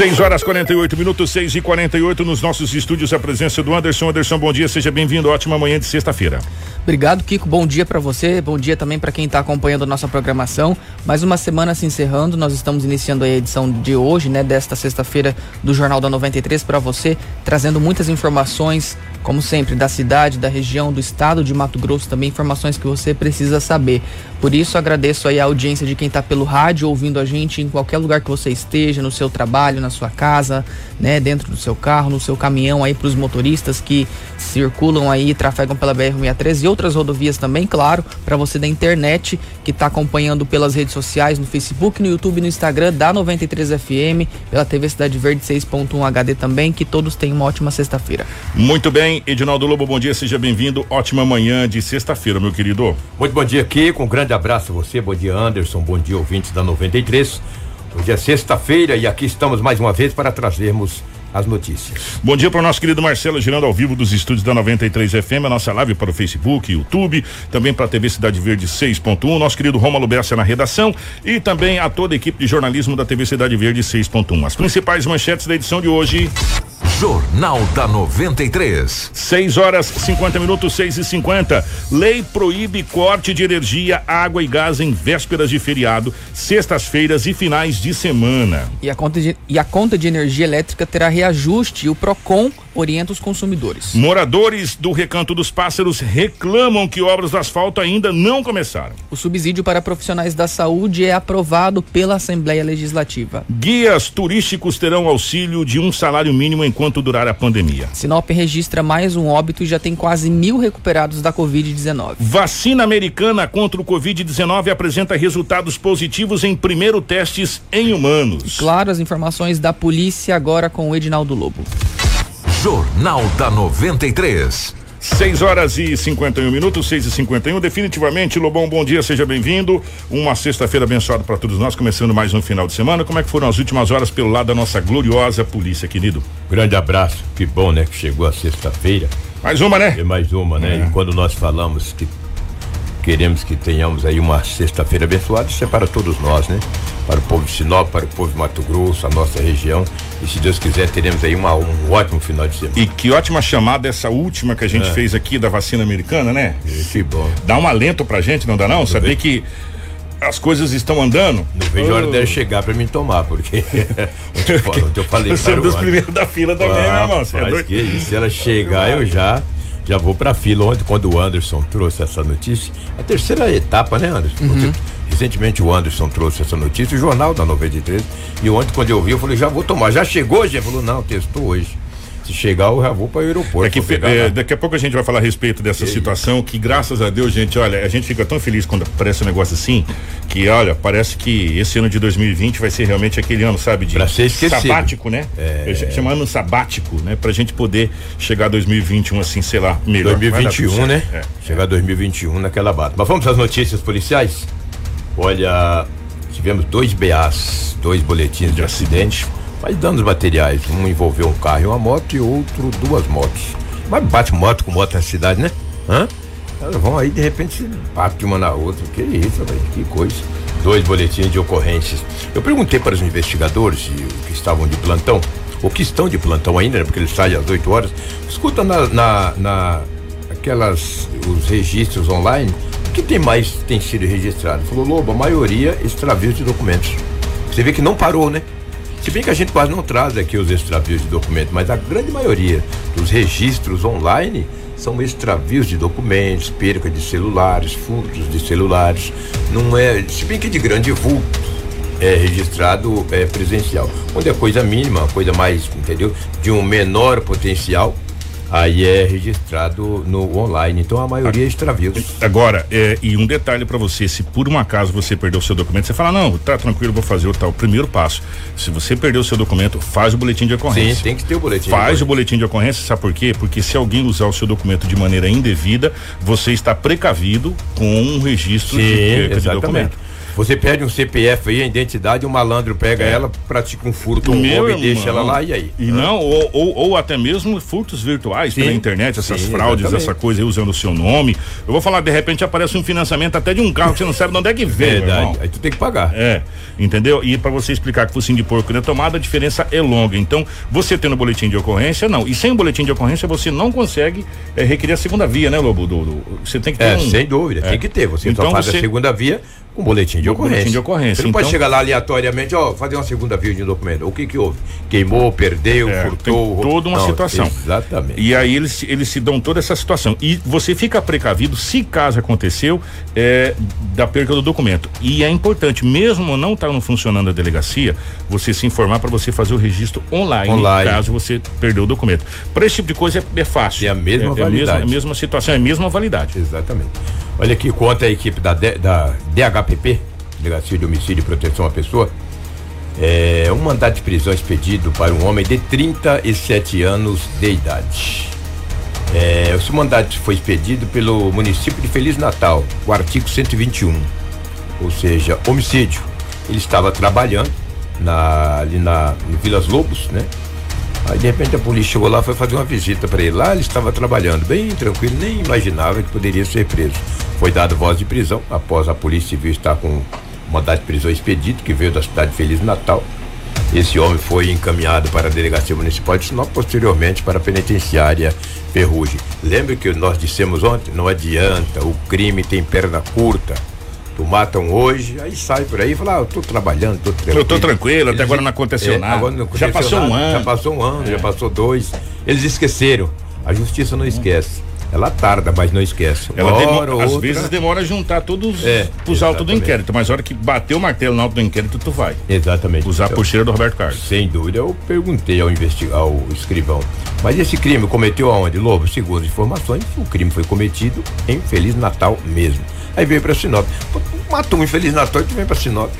6 horas 48 minutos, 6 e 48 nos nossos estúdios. A presença do Anderson. Anderson, bom dia, seja bem-vindo. Ótima manhã de sexta-feira. Obrigado, Kiko. Bom dia para você. Bom dia também para quem está acompanhando a nossa programação. Mais uma semana se encerrando. Nós estamos iniciando a edição de hoje, né, desta sexta-feira do Jornal da 93 para você, trazendo muitas informações, como sempre, da cidade, da região, do estado de Mato Grosso, também informações que você precisa saber. Por isso, agradeço aí a audiência de quem está pelo rádio ouvindo a gente em qualquer lugar que você esteja, no seu trabalho, na sua casa, né, dentro do seu carro, no seu caminhão aí para os motoristas que circulam aí, trafegam pela BR-63 e outras rodovias também, claro, para você da internet que está acompanhando pelas redes sociais, no Facebook, no YouTube, no Instagram da 93 FM, pela TV Cidade Verde 6.1 HD também, que todos tenham uma ótima sexta-feira. Muito bem, Edinaldo Lobo, bom dia, seja bem-vindo. Ótima manhã de sexta-feira, meu querido. Muito bom dia aqui, com um grande abraço a você, bom dia Anderson, bom dia ouvintes da 93. Hoje é sexta-feira e aqui estamos mais uma vez para trazermos as notícias. Bom dia para o nosso querido Marcelo, girando ao vivo dos estúdios da 93 FM, a nossa live para o Facebook, YouTube, também para a TV Cidade Verde 6.1, nosso querido Rômulo Bessa na redação e também a toda a equipe de jornalismo da TV Cidade Verde 6.1. As principais manchetes da edição de hoje. Jornal da 93. 6 horas 50 minutos, 6 e 50. Lei proíbe corte de energia, água e gás em vésperas de feriado, sextas-feiras e finais de semana. E a conta de, e a conta de energia elétrica terá reajuste e o PROCON orienta os consumidores. Moradores do Recanto dos Pássaros reclamam que obras do asfalto ainda não começaram. O subsídio para profissionais da saúde é aprovado pela Assembleia Legislativa. Guias turísticos terão auxílio de um salário mínimo enquanto durar a pandemia. Sinop registra mais um óbito e já tem quase mil recuperados da Covid-19. Vacina americana contra o Covid-19 apresenta resultados positivos em primeiro testes em humanos. E claro, as informações da polícia agora com o Edinaldo Lobo. Jornal da 93. 6 horas e 51 minutos, 6 e 51 Definitivamente, Lobão, bom dia, seja bem-vindo. Uma sexta-feira abençoada para todos nós, começando mais um final de semana. Como é que foram as últimas horas pelo lado da nossa gloriosa polícia, querido? Grande abraço, que bom, né? Que chegou a sexta-feira. Mais uma, né? E mais uma, né? É. E quando nós falamos que queremos que tenhamos aí uma sexta-feira abençoada, isso é para todos nós, né? Para o povo de Sinop, para o povo de Mato Grosso, a nossa região. E se Deus quiser, teremos aí uma, um ótimo final de semana. E que ótima chamada essa última que a gente É. fez aqui da vacina americana, né? Que bom. Dá um alento pra gente, não dá não? Saber bem. que as coisas estão andando. Não vejo a hora dela chegar para mim tomar, porque ontem eu falei- ontem eu falei Você é um dos primeiros da fila também, meu irmão. Você é Mas doido? que isso, se ela chegar, eu já já vou pra fila. Ontem, quando o Anderson trouxe essa notícia, a terceira etapa, né, Anderson? Porque recentemente o Anderson trouxe essa notícia, o jornal da 93. E ontem, quando eu vi, eu falei, já vou tomar. Já chegou, já? Ele falou, não, testou hoje. Se chegar, eu já vou para o aeroporto. É pegar é, daqui a pouco a gente vai falar a respeito dessa situação que graças a Deus, gente, olha, a gente fica tão feliz quando aparece um negócio assim, que olha, parece que esse ano de 2020 vai ser realmente aquele ano, sabe, de Pra ser esquecido. sabático, né? É. Chama ano sabático, né? Pra gente poder chegar a 2021 assim, sei lá, melhor. Vai dar tudo 2021, né? certo. É. Chegar 2021 naquela bata. Mas vamos às notícias policiais? Olha, tivemos dois BAs, dois boletins de acidente, mas danos materiais. Um envolveu um carro e uma moto e outro duas motos. Mas bate moto com moto na cidade, né? Hã? Elas vão aí, de repente, bate uma na outra. Que isso, velho? Que coisa. Dois boletins de ocorrências. Eu perguntei para os investigadores que estavam de plantão, ou que estão de plantão ainda, né? Porque eles saem às 8 horas. Escuta na, na, na aquelas os registros online, o que tem mais tem sido registrado? Falou, Lobo, a maioria extravios de documentos. Você vê que não parou, né? Se bem que a gente quase não traz aqui os extravios de documentos, mas a grande maioria dos registros online são extravios de documentos, perca de celulares, furtos de celulares. Não é, se bem que de grande vulto é registrado é, presencial. Quando é coisa mínima, coisa mais, entendeu? De um menor potencial, aí é registrado no online. Então a maioria é extravios. Agora, é, e um detalhe pra você, se por um acaso você perdeu o seu documento, você fala, não, tá tranquilo, vou fazer o tal. Primeiro passo, se você perdeu o seu documento, faz o boletim de ocorrência. Sim, tem que ter o boletim. de Faz o boletim de ocorrência, sabe por quê? Porque se alguém usar o seu documento de maneira indevida, você está precavido com um registro Sim, de perca de documento. Você pede um CPF aí, a identidade, o malandro pega É. ela, pratica um furto, um Meu e deixa ela lá, e aí? E não, ou, ou, ou até mesmo furtos virtuais Sim. pela internet, essas Sim, fraudes, exatamente. essa coisa aí usando o seu nome. Eu vou falar, de repente aparece um financiamento até de um carro que você não sabe de onde é que veio, Verdade. Aí tu tem que pagar. É, entendeu? E para você explicar que o focinho de porco não é tomada, a diferença é longa. Então, você tendo boletim de ocorrência, não. E sem o boletim de ocorrência, você não consegue é, requerer a segunda via, né, Lobo? Do, do- você tem que ter É, um. sem dúvida, É. tem que ter. Você Então só faz você- a segunda via com boletim de ocorrência. boletim de ocorrência, Você não pode então- chegar lá aleatoriamente, ó, fazer uma segunda via de um documento. O que que houve? Queimou, perdeu, É, furtou. tem toda uma Não, situação. Exatamente. E aí eles, eles se dão toda essa situação. E você fica precavido se caso aconteceu é, da perca do documento. E é importante, mesmo não estando funcionando a delegacia, você se informar para você fazer o registro online, Online. caso você perdeu o documento. Para esse tipo de coisa é, é fácil. É a mesma é, é a mesma, validade. é a mesma situação, é a mesma validade. Exatamente. Olha aqui, conta a equipe da, da DHPP, Delegacia de Homicídio e Proteção à Pessoa. É, um mandato de prisão expedido para um homem de 37 anos de idade. É, esse mandato foi expedido pelo município de Feliz Natal, o artigo 121, ou seja, homicídio. Ele estava trabalhando na, ali na Vilas Lobos, né? Aí de repente a polícia chegou lá, foi fazer uma visita para ele. Lá ele estava trabalhando, bem tranquilo, nem imaginava que poderia ser preso. Foi dado voz de prisão após a polícia civil estar com mandado de prisão expedido, que veio da cidade de Feliz Natal. Esse homem foi encaminhado para a delegacia municipal de Sinop, posteriormente para a penitenciária Ferrugem. Lembre que nós dissemos ontem, não adianta, o crime tem perna curta. Matam hoje, aí sai por aí e fala, ah, eu tô trabalhando, tô tranquilo. Eu tô tranquilo, até Eles- agora não aconteceu É, nada. não Já aconteceu passou um nada, ano. Já passou um ano, já passou dois. Eles esqueceram. A justiça não esquece. Ela tarda, mas não esquece. Ela Uma demo- hora ou às vezes demora a juntar todos É, os autos do inquérito, mas a hora que bater o martelo no auto do inquérito, tu vai. Exatamente. Usar a Então, pulseira do Roberto Carlos. Sem dúvida, eu perguntei ao, ao escrivão. Mas esse crime cometeu aonde? Lobo, segundo as informações, o crime foi cometido em Feliz Natal mesmo. Aí veio pra Sinop. Matou um Feliz Natal e tu vem pra Sinop.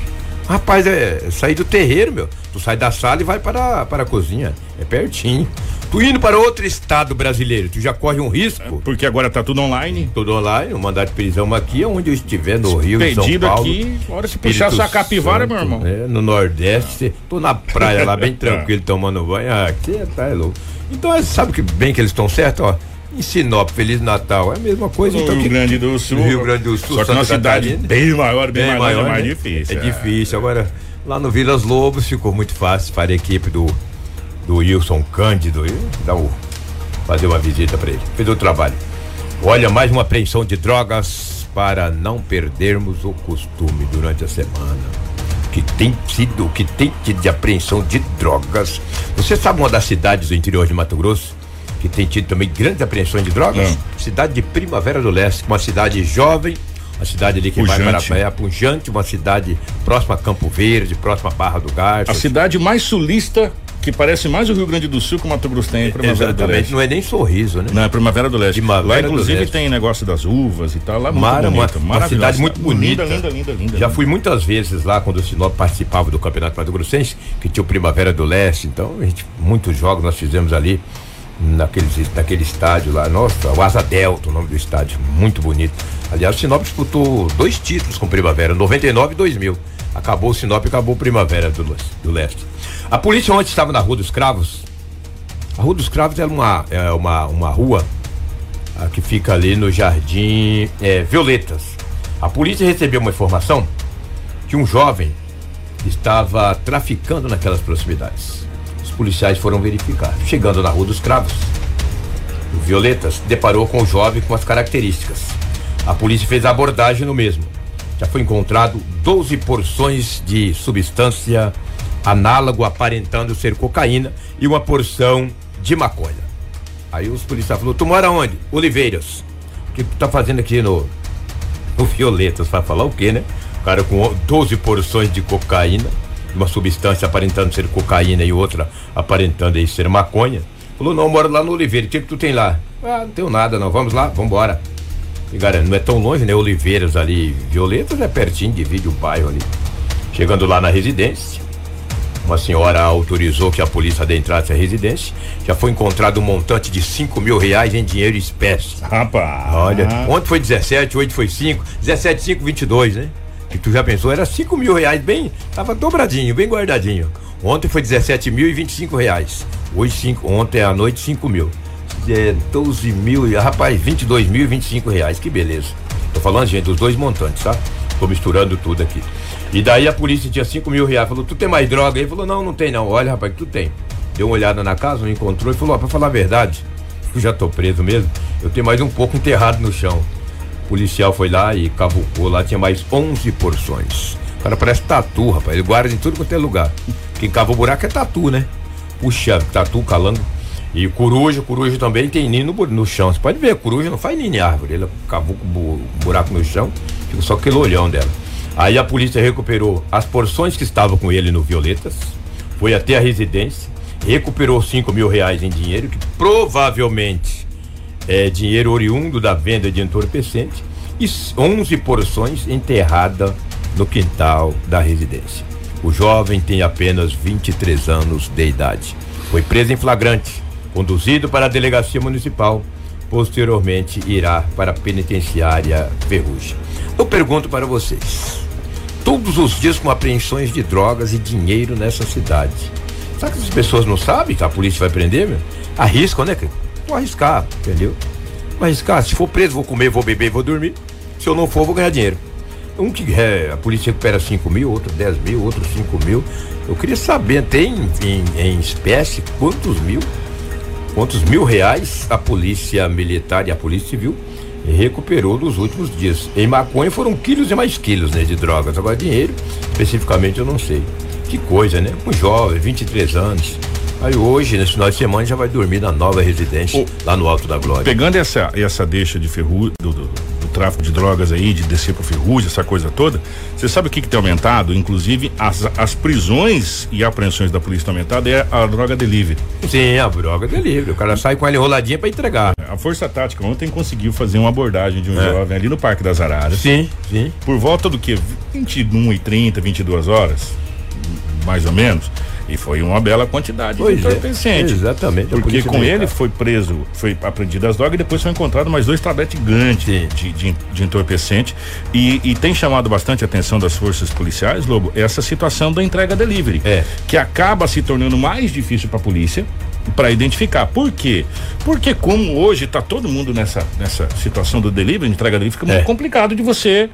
Rapaz, é sair do terreiro, meu. Tu sai da sala e vai para, para a cozinha. É pertinho. Tu indo para outro estado brasileiro, tu já corre um risco. Porque agora tá tudo online. Tudo online, o mandado de prisão aqui, onde eu estiver, no Rio, em São Paulo. aqui, hora que Espírito puxar sua capivara, Santo, meu irmão. né? No Nordeste, tô na praia lá, bem tranquilo, tomando banho. Ah, aqui tá é louco. Então, é, sabe que bem que eles estão certos, ó. Em Sinop, Feliz Natal, é a mesma coisa. No então, Rio que- Grande do Sul. No Rio Grande do Sul, Só que uma cidade bem maior, bem, bem maior, é mais né? difícil. É, difícil. Agora, lá no Vilas Lobos ficou muito fácil para a equipe do, do Wilson Cândido dar o, fazer uma visita para ele. Fez o trabalho. Olha, mais uma apreensão de drogas para não perdermos o costume durante a semana. Que tem sido, que tem tido de apreensão de drogas. Você sabe uma das cidades do interior de Mato Grosso que tem tido também grandes apreensões de drogas? Não. Cidade de Primavera do Leste, uma cidade jovem, uma cidade ali que vai para a Pujante. Pujante, uma cidade próxima a Campo Verde, próxima a Barra do Garça. A cidade mais sulista, que parece mais o Rio Grande do Sul que o Mato Grosso tem, é Primavera do Exatamente, Leste. não é nem sorriso, né? Não, é Primavera do Leste. Primavera lá, do inclusive, Leste. tem negócio das uvas e tal. Lá é muito Mara, uma, bonito, uma maravilhosa. cidade muito bonita. Linda, linda, linda, linda. Já fui muitas vezes lá quando o Sinop participava do Campeonato Mato Grossense, que tinha o Primavera do Leste. Então, a gente, muitos jogos nós fizemos ali naquele, naquele estádio lá. Nossa, o Asa Delta, o nome do estádio, muito bonito. Aliás, o Sinop disputou dois títulos com Primavera, 99 e 2000. Acabou o Sinop e acabou Primavera do, do Leste. A polícia ontem estava na Rua dos Cravos. A Rua dos Cravos é uma, é uma, uma rua ah, que fica ali no Jardim é, Violetas. A polícia recebeu uma informação que um jovem estava traficando naquelas proximidades. Policiais foram verificar. Chegando na Rua dos Cravos, o Violetas deparou com o jovem com as características. A polícia fez a abordagem no mesmo. Já foi encontrado 12 porções de substância análogo aparentando ser cocaína e uma porção de maconha. Aí os policiais falaram, tu mora onde? Oliveiras. O que tu tá fazendo aqui no, no Violetas? Vai falar o quê, né? O cara com 12 porções de cocaína, uma substância aparentando ser cocaína e outra aparentando aí ser maconha. Falou, não, eu moro lá no Oliveira. O que, que tu tem lá? Ah, não tenho nada, não. Vamos lá, vamos embora. E, cara, não é tão longe, né? Oliveiras ali, Violetas é pertinho, divide o bairro ali. Chegando lá na residência, uma senhora autorizou que a polícia adentrasse a residência. Já foi encontrado um montante de 5 mil reais em dinheiro espécie. Rapaz. Olha, ontem foi 17, hoje foi 5, 17, 5, 22, né? E tu já pensou, era 5 mil reais, bem, tava dobradinho, bem guardadinho. Ontem foi 17 mil e 25 reais. Hoje, cinco, ontem à noite, 5 mil. É, 12 mil, rapaz, 22 mil e 25 reais, que beleza. Tô falando, gente, dos dois montantes, tá? Tô misturando tudo aqui. E daí a polícia tinha 5 mil reais. Falou, tu tem mais droga? Ele falou, não, não tem não. Olha, rapaz, tu tem. Deu uma olhada na casa, não encontrou e falou, ó, pra falar a verdade, eu já tô preso mesmo. Eu tenho mais um pouco enterrado no chão. Policial foi lá e cavucou lá, tinha mais 11 porções. O cara parece tatu, rapaz. Ele guarda em tudo quanto é lugar. Quem cava o buraco é tatu, né? Puxa, tatu, calango. E coruja, coruja também tem ninho no, no chão. Você pode ver, coruja não faz ninho em árvore. Ele cavou o buraco no chão, fica só aquele olhão dela. Aí a polícia recuperou as porções que estavam com ele no Violetas, foi até a residência, recuperou 5 mil reais em dinheiro, que provavelmente é dinheiro oriundo da venda de entorpecente, e 11 porções enterrada no quintal da residência. O jovem tem apenas 23 anos de idade. Foi preso em flagrante, conduzido para a delegacia municipal. Posteriormente irá para a penitenciária Ferrugem. Eu pergunto para vocês: todos os dias com apreensões de drogas e dinheiro nessa cidade. Será que as pessoas não sabem que a polícia vai prender, meu? Arriscam, né? Vou arriscar, entendeu? Vou arriscar. Se for preso, vou comer, vou beber, vou dormir. Se eu não for, vou ganhar dinheiro. Um que é, a polícia recupera 5 mil, outro 10 mil, outro 5 mil. Eu queria saber, tem em, em espécie quantos mil, quantos mil reais a polícia militar e a polícia civil recuperou nos últimos dias. Em maconha foram quilos e mais quilos né, de drogas. Agora dinheiro, especificamente eu não sei. Que coisa, né? Um jovem, 23 anos. Aí hoje, nesse final de semana, já vai dormir na nova residência, lá no Alto da Glória. Pegando essa, essa deixa de ferrugem, do, do, do, tráfico de drogas aí, de descer pro ferrugem, essa coisa toda, você sabe o que, que tem aumentado? Inclusive, as, as prisões e apreensões da polícia tem aumentado é a droga delivery. Sim, a droga delivery. O cara sai com ela enroladinha para entregar. A Força Tática ontem conseguiu fazer uma abordagem de um é. jovem ali no Parque das Araras. Sim, sim. Por volta do que? 21 e 30, 22 horas, mais ou menos e foi uma bela quantidade pois de entorpecente. É, exatamente. Porque com ele foi preso, foi apreendido as drogas e depois foi encontrado mais dois tabletes gigantes de, de, de, entorpecente. E, e, tem chamado bastante a atenção das forças policiais, Lobo, essa situação da entrega delivery. É. Que acaba se tornando mais difícil para a polícia para identificar. Por quê? Porque como hoje está todo mundo nessa, nessa situação do delivery, entrega delivery, fica é. muito complicado de você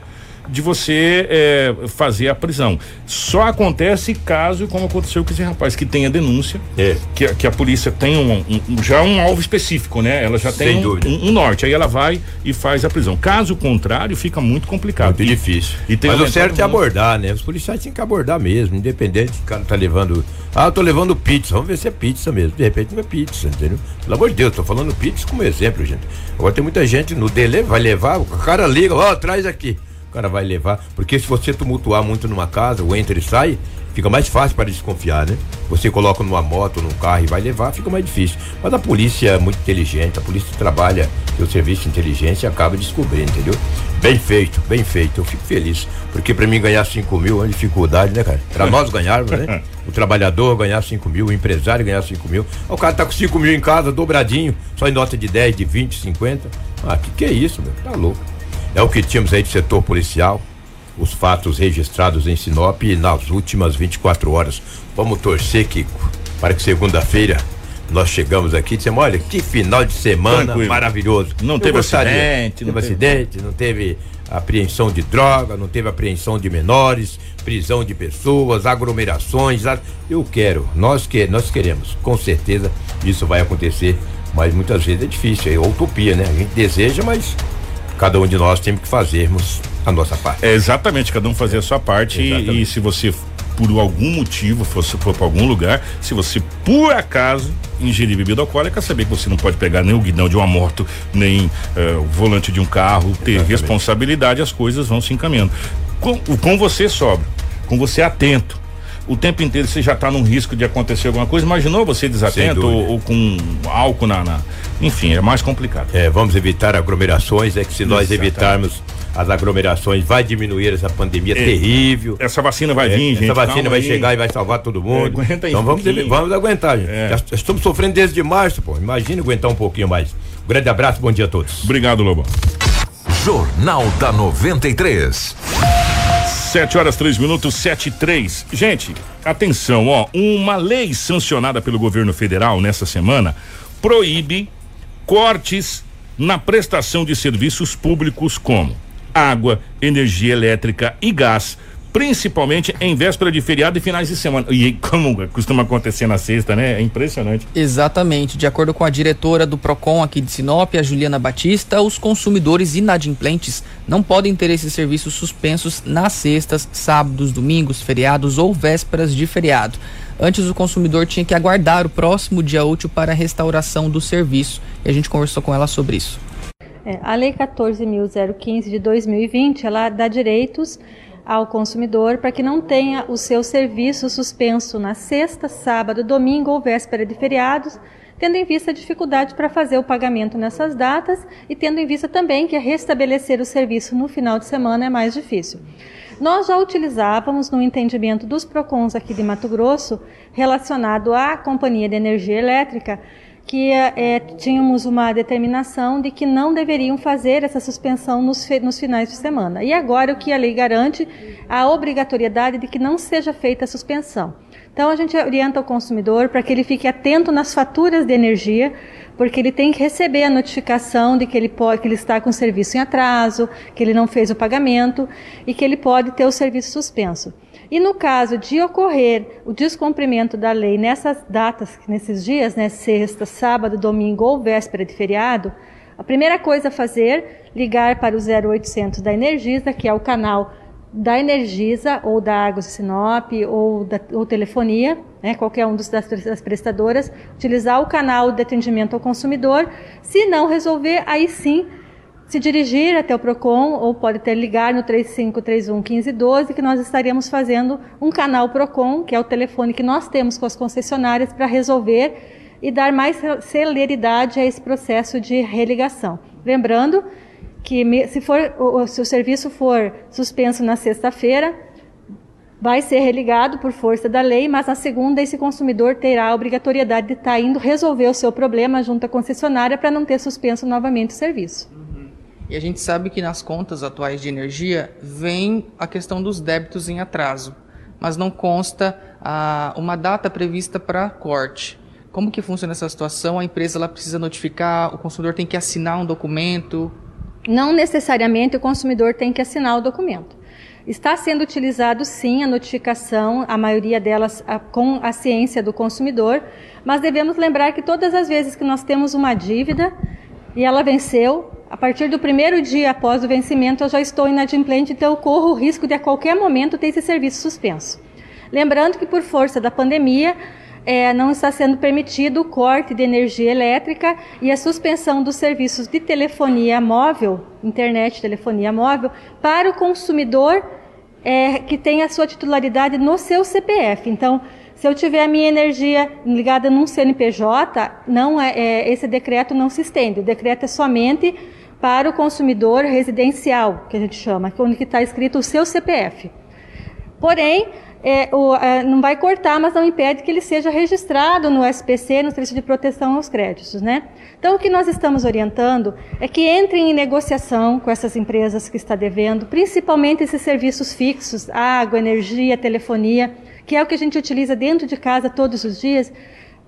de você é, fazer a prisão. Só acontece caso, como aconteceu com esse rapaz, que tenha denúncia, é. que, que a polícia tem um, um, já um alvo específico, né? Ela já tem um, um, norte, aí ela vai e faz a prisão. Caso contrário, fica muito complicado. Muito e, difícil. E Mas o certo é abordar, né? Os policiais têm que abordar mesmo, independente o cara tá levando. Ah, eu tô levando pizza, vamos ver se é pizza mesmo. De repente não é pizza, entendeu? Pelo amor de Deus, tô falando pizza como exemplo, gente. Agora tem muita gente no dele vai levar, o cara liga, ó, oh, traz aqui cara vai levar. Porque se você tumultuar muito numa casa, o entra e sai, fica mais fácil para desconfiar, né? Você coloca numa moto, num carro e vai levar, fica mais difícil. Mas a polícia é muito inteligente, a polícia trabalha seu serviço de inteligência e acaba descobrindo, entendeu? Bem feito, bem feito. Eu fico feliz. Porque para mim ganhar 5 mil é uma dificuldade, né, cara? Para nós ganharmos, né? O trabalhador ganhar 5 mil, o empresário ganhar 5 mil. O cara tá com 5 mil em casa, dobradinho, só em nota de 10, de 20, 50. Ah, que que é isso, meu? Tá louco. É o que tínhamos aí de setor policial, os fatos registrados em Sinop nas últimas 24 horas. Vamos torcer, Kiko, para que segunda-feira nós chegamos aqui e dissemos, olha, que final de semana Tranquilo. maravilhoso. Não teve acidente. Não teve acidente, não teve apreensão de droga, não teve apreensão de menores, prisão de pessoas, aglomerações. Eu quero, nós que nós queremos, com certeza isso vai acontecer, mas muitas vezes é difícil, é utopia, né? A gente deseja, mas cada um de nós tem que fazermos a nossa parte. É exatamente, cada um fazer a sua parte e, e, se você por algum motivo fosse for para algum lugar, se você por acaso ingerir bebida alcoólica, saber que você não pode pegar nem o guidão de uma moto, nem uh, o volante de um carro, ter exatamente. responsabilidade, as coisas vão se encaminhando. Com, com você sobra, com você atento, o tempo inteiro você já está num risco de acontecer alguma coisa. Imaginou você desatento ou, ou, com álcool na, na, Enfim, é mais complicado. É, vamos evitar aglomerações. É que se nós Exatamente. evitarmos as aglomerações, vai diminuir essa pandemia é, terrível. Essa vacina vai é, vir, gente. Essa vacina vai aí. chegar e vai salvar todo mundo. É, então vamos, vamos aguentar, gente. É. Já estamos sofrendo desde março, pô. Imagina aguentar um pouquinho mais. Um grande abraço, bom dia a todos. Obrigado, Lobo. Jornal da 93. Sete horas, três minutos, sete e três. Gente, atenção, ó. Uma lei sancionada pelo governo federal nessa semana proíbe cortes na prestação de serviços públicos como água, energia elétrica e gás principalmente em véspera de feriado e finais de semana. E como costuma acontecer na sexta, né? É impressionante. Exatamente. De acordo com a diretora do Procon aqui de Sinop, a Juliana Batista, os consumidores inadimplentes não podem ter esses serviços suspensos nas sextas, sábados, domingos, feriados ou vésperas de feriado. Antes o consumidor tinha que aguardar o próximo dia útil para a restauração do serviço. E a gente conversou com ela sobre isso. É, a Lei 14.015 de 2020, ela dá direitos ao consumidor para que não tenha o seu serviço suspenso na sexta, sábado, domingo ou véspera de feriados, tendo em vista a dificuldade para fazer o pagamento nessas datas e tendo em vista também que restabelecer o serviço no final de semana é mais difícil. Nós já utilizávamos no entendimento dos PROCONs aqui de Mato Grosso, relacionado à Companhia de Energia Elétrica, que é, tínhamos uma determinação de que não deveriam fazer essa suspensão nos, nos, finais de semana. E agora o que a lei garante a obrigatoriedade de que não seja feita a suspensão. Então a gente orienta o consumidor para que ele fique atento nas faturas de energia, porque ele tem que receber a notificação de que ele pode, que ele está com o serviço em atraso, que ele não fez o pagamento e que ele pode ter o serviço suspenso. E no caso de ocorrer o descumprimento da lei nessas datas, nesses dias, né, sexta, sábado, domingo ou véspera de feriado, a primeira coisa a fazer, ligar para o 0800 da Energisa, que é o canal da Energisa ou da Águas Sinop ou da ou telefonia, né, qualquer um dos, das, das prestadoras, utilizar o canal de atendimento ao consumidor. Se não resolver, aí sim se dirigir até o PROCON ou pode até ligar no 3531 1512 que nós estaríamos fazendo um canal PROCON, que é o telefone que nós temos com as concessionárias para resolver e dar mais celeridade a esse processo de religação. Lembrando que se, for, se o serviço for suspenso na sexta-feira, vai ser religado por força da lei, mas na segunda esse consumidor terá a obrigatoriedade de estar indo resolver o seu problema junto à concessionária para não ter suspenso novamente o serviço. E a gente sabe que nas contas atuais de energia vem a questão dos débitos em atraso, mas não consta ah, uma data prevista para corte. Como que funciona essa situação? A empresa ela precisa notificar, o consumidor tem que assinar um documento? Não necessariamente o consumidor tem que assinar o documento. Está sendo utilizado sim a notificação, a maioria delas a, com a ciência do consumidor, mas devemos lembrar que todas as vezes que nós temos uma dívida e ela venceu, a partir do primeiro dia após o vencimento, eu já estou inadimplente, então eu corro o risco de a qualquer momento ter esse serviço suspenso. Lembrando que, por força da pandemia, é, não está sendo permitido o corte de energia elétrica e a suspensão dos serviços de telefonia móvel, internet, telefonia móvel, para o consumidor é, que tem a sua titularidade no seu CPF. Então, se eu tiver a minha energia ligada num CNPJ, não é, é, esse decreto não se estende. O decreto é somente para o consumidor residencial, que a gente chama, onde está escrito o seu CPF. Porém, é, o, é, não vai cortar, mas não impede que ele seja registrado no SPC, no Serviço de Proteção aos Créditos. Né? Então, o que nós estamos orientando é que entrem em negociação com essas empresas que está devendo, principalmente esses serviços fixos, água, energia, telefonia, que é o que a gente utiliza dentro de casa todos os dias.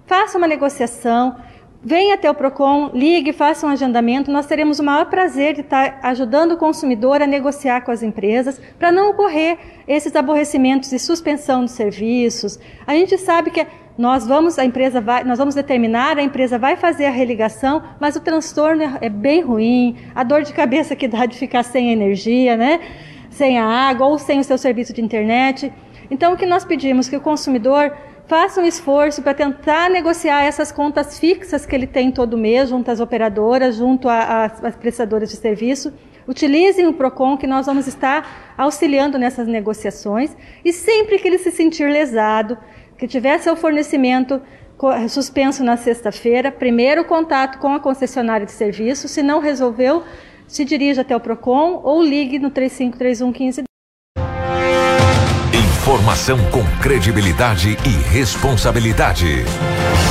Faça uma negociação, Venha até o PROCON, ligue, faça um agendamento. Nós teremos o maior prazer de estar ajudando o consumidor a negociar com as empresas para não ocorrer esses aborrecimentos e suspensão de serviços. A gente sabe que nós vamos, a empresa vai, nós vamos determinar, a empresa vai fazer a religação, mas o transtorno é, é bem ruim, a dor de cabeça que dá de ficar sem energia, né? sem a água ou sem o seu serviço de internet. Então, o que nós pedimos que o consumidor faça um esforço para tentar negociar essas contas fixas que ele tem todo mês junto às operadoras, junto às prestadoras de serviço. Utilizem o PROCON, que nós vamos estar auxiliando nessas negociações. E sempre que ele se sentir lesado, que tiver seu fornecimento suspenso na sexta-feira, primeiro contato com a concessionária de serviço. Se não resolveu, se dirija até o PROCON ou ligue no 3531 15 Informação com credibilidade e responsabilidade.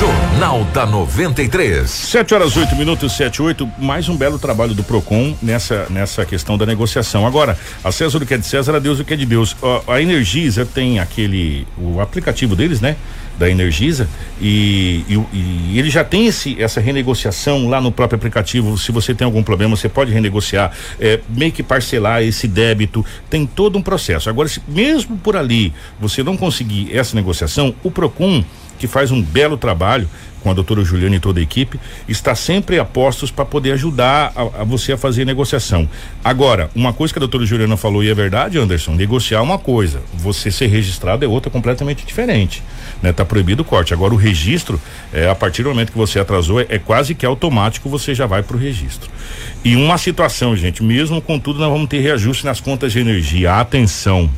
Jornal da 93. 7 horas 8 minutos, 7 8. Mais um belo trabalho do PROCON nessa, nessa questão da negociação. Agora, a César o que é de César, a Deus o que é de Deus. A, a Energisa tem aquele. o aplicativo deles, né? Da Energisa e, e, e, ele já tem esse, essa renegociação lá no próprio aplicativo. Se você tem algum problema, você pode renegociar, é, meio que parcelar esse débito. Tem todo um processo. Agora, se mesmo por ali você não conseguir essa negociação, o Procon que faz um belo trabalho com a doutora Juliana e toda a equipe, está sempre a postos para poder ajudar a, a, você a fazer negociação. Agora, uma coisa que a doutora Juliana falou e é verdade, Anderson, negociar é uma coisa, você ser registrado é outra completamente diferente. Né? Tá proibido o corte. Agora o registro, é, a partir do momento que você atrasou, é, é quase que automático, você já vai para o registro. E uma situação, gente, mesmo com tudo, nós vamos ter reajuste nas contas de energia. Atenção,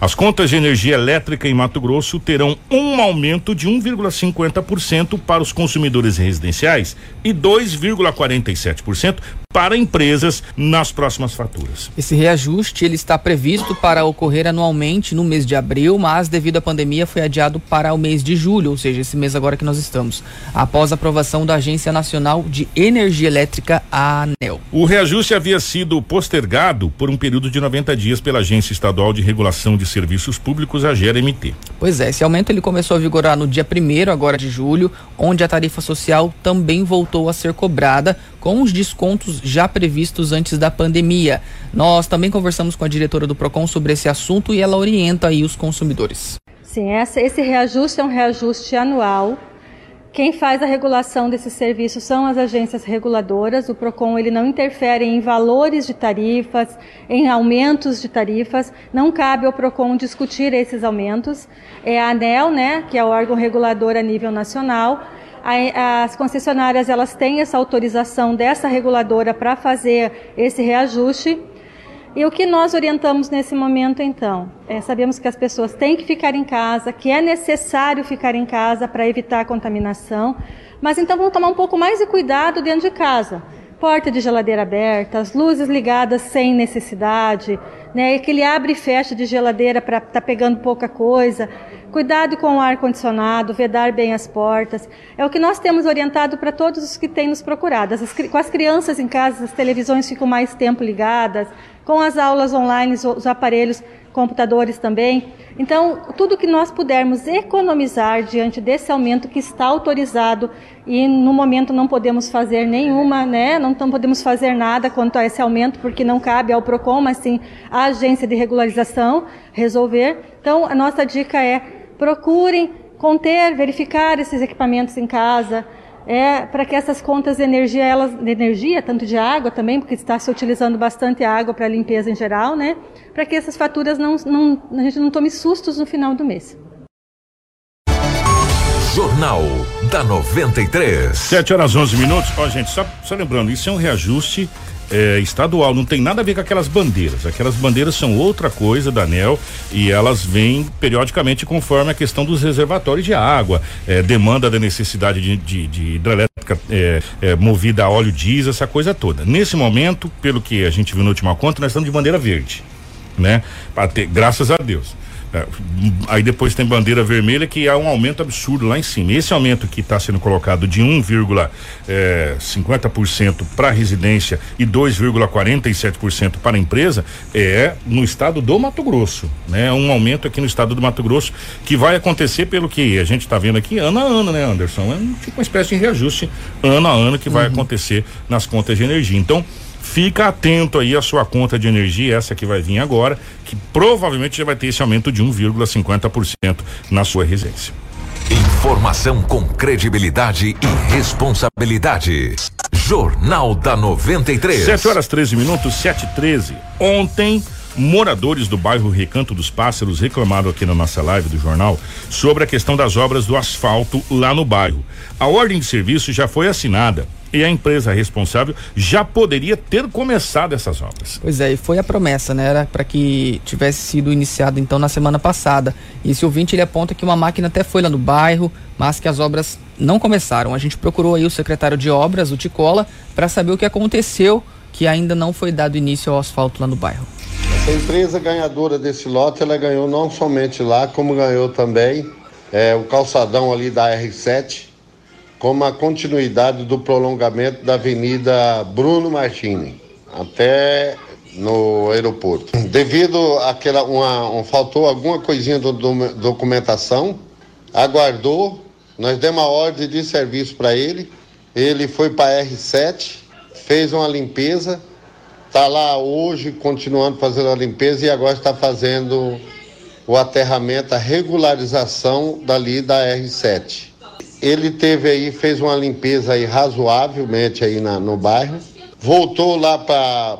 as contas de energia elétrica em Mato Grosso terão um aumento de 1,50% para os consumidores residenciais e 2,47% para empresas nas próximas faturas. Esse reajuste ele está previsto para ocorrer anualmente no mês de abril, mas devido à pandemia foi adiado para o mês de julho, ou seja, esse mês agora que nós estamos, após a aprovação da Agência Nacional de Energia Elétrica, a ANEL. O reajuste havia sido postergado por um período de 90 dias pela Agência Estadual de Regulação de Serviços Públicos, a GRMT. Pois é, esse aumento ele começou a vigorar no dia primeiro agora de julho, onde a tarifa social também voltou a ser cobrada com os descontos já previstos antes da pandemia. Nós também conversamos com a diretora do Procon sobre esse assunto e ela orienta aí os consumidores. Sim, essa, esse reajuste é um reajuste anual. Quem faz a regulação desses serviços são as agências reguladoras. O Procon ele não interfere em valores de tarifas, em aumentos de tarifas. Não cabe ao Procon discutir esses aumentos. É a ANEL, né, que é o órgão regulador a nível nacional as concessionárias elas têm essa autorização dessa reguladora para fazer esse reajuste. E o que nós orientamos nesse momento, então? É, sabemos que as pessoas têm que ficar em casa, que é necessário ficar em casa para evitar a contaminação, mas então vamos tomar um pouco mais de cuidado dentro de casa. Porta de geladeira aberta, as luzes ligadas sem necessidade, né? Aquele abre e fecha de geladeira para estar tá pegando pouca coisa. Cuidado com o ar-condicionado, vedar bem as portas. É o que nós temos orientado para todos os que têm nos procurado. As, com as crianças em casa, as televisões ficam mais tempo ligadas, com as aulas online, os aparelhos, computadores também. Então, tudo que nós pudermos economizar diante desse aumento que está autorizado e no momento não podemos fazer nenhuma, né? Não, podemos fazer nada quanto a esse aumento porque não cabe ao Procon, mas sim à agência de regularização resolver. Então, a nossa dica é procurem conter, verificar esses equipamentos em casa, é, para que essas contas de energia, elas, de energia, tanto de água também, porque está se utilizando bastante água para limpeza em geral, né? Para que essas faturas não, não, a gente não tome sustos no final do mês. Jornal da 93. 7 horas 11 minutos. Ó, gente, só, só lembrando, isso é um reajuste é, estadual, não tem nada a ver com aquelas bandeiras. Aquelas bandeiras são outra coisa da ANEL e elas vêm periodicamente conforme a questão dos reservatórios de água, é, demanda da necessidade de, de, de hidrelétrica é, é movida a óleo diesel, essa coisa toda. Nesse momento, pelo que a gente viu no último conta, nós estamos de bandeira verde, né? Ter, graças a Deus. É, aí depois tem bandeira vermelha que há um aumento absurdo lá em cima. Esse aumento que está sendo colocado de 1,50% é, para residência e 2,47% para a empresa é no estado do Mato Grosso, né? Um aumento aqui no estado do Mato Grosso que vai acontecer pelo que a gente está vendo aqui ano a ano, né, Anderson? É tipo uma espécie de reajuste ano a ano que vai uhum. acontecer nas contas de energia. Então, Fica atento aí à sua conta de energia, essa que vai vir agora, que provavelmente já vai ter esse aumento de 1,50% na sua residência. Informação com credibilidade e responsabilidade. Jornal da 93. 7 horas 13 minutos, 7 e 13. Ontem, moradores do bairro Recanto dos Pássaros reclamaram aqui na nossa live do jornal sobre a questão das obras do asfalto lá no bairro. A ordem de serviço já foi assinada e a empresa responsável já poderia ter começado essas obras. Pois é, e foi a promessa, né? Era para que tivesse sido iniciado então na semana passada. E esse ouvinte ele aponta que uma máquina até foi lá no bairro, mas que as obras não começaram. A gente procurou aí o secretário de obras, o Ticola, para saber o que aconteceu, que ainda não foi dado início ao asfalto lá no bairro. A empresa ganhadora desse lote, ela ganhou não somente lá, como ganhou também é, o calçadão ali da R7, como a continuidade do prolongamento da Avenida Bruno Martini até no aeroporto. Devido àquela uma, um, faltou alguma coisinha do, do documentação, aguardou, nós demos uma ordem de serviço para ele, ele foi para R7, fez uma limpeza, está lá hoje continuando fazendo a limpeza e agora está fazendo o aterramento, a regularização dali da R7. Ele teve aí, fez uma limpeza aí razoavelmente aí na, no bairro, voltou lá para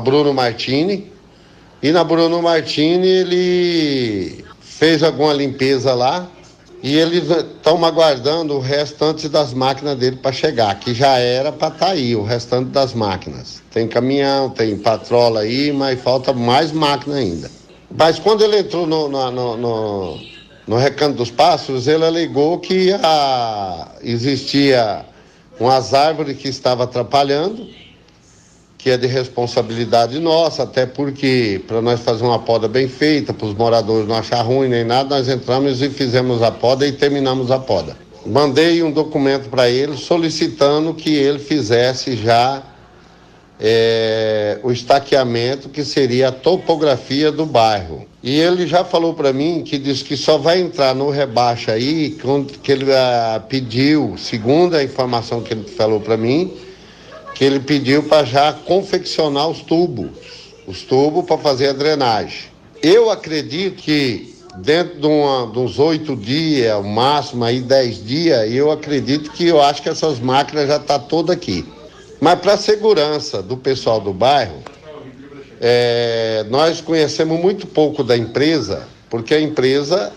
Bruno Martini e na Bruno Martini ele fez alguma limpeza lá e eles estão aguardando o restante das máquinas dele para chegar, que já era para estar tá aí, o restante das máquinas. Tem caminhão, tem patrola aí, mas falta mais máquina ainda. Mas quando ele entrou no, no, no, no, no Recanto dos Pássaros, ele alegou que a, existia umas árvores que estavam atrapalhando, que é de responsabilidade nossa, até porque para nós fazer uma poda bem feita, para os moradores não achar ruim nem nada, nós entramos e fizemos a poda e terminamos a poda. Mandei um documento para ele solicitando que ele fizesse já é, o estaqueamento, que seria a topografia do bairro. E ele já falou para mim que diz que só vai entrar no rebaixa aí, que ele ah, pediu, segundo a informação que ele falou para mim, que ele pediu para já confeccionar os tubos, os tubos para fazer a drenagem. Eu acredito que dentro de, uma, de uns oito dias, o máximo aí dez dias, eu acredito que eu acho que essas máquinas já estão tá todas aqui. Mas para segurança do pessoal do bairro, é, nós conhecemos muito pouco da empresa, porque a empresa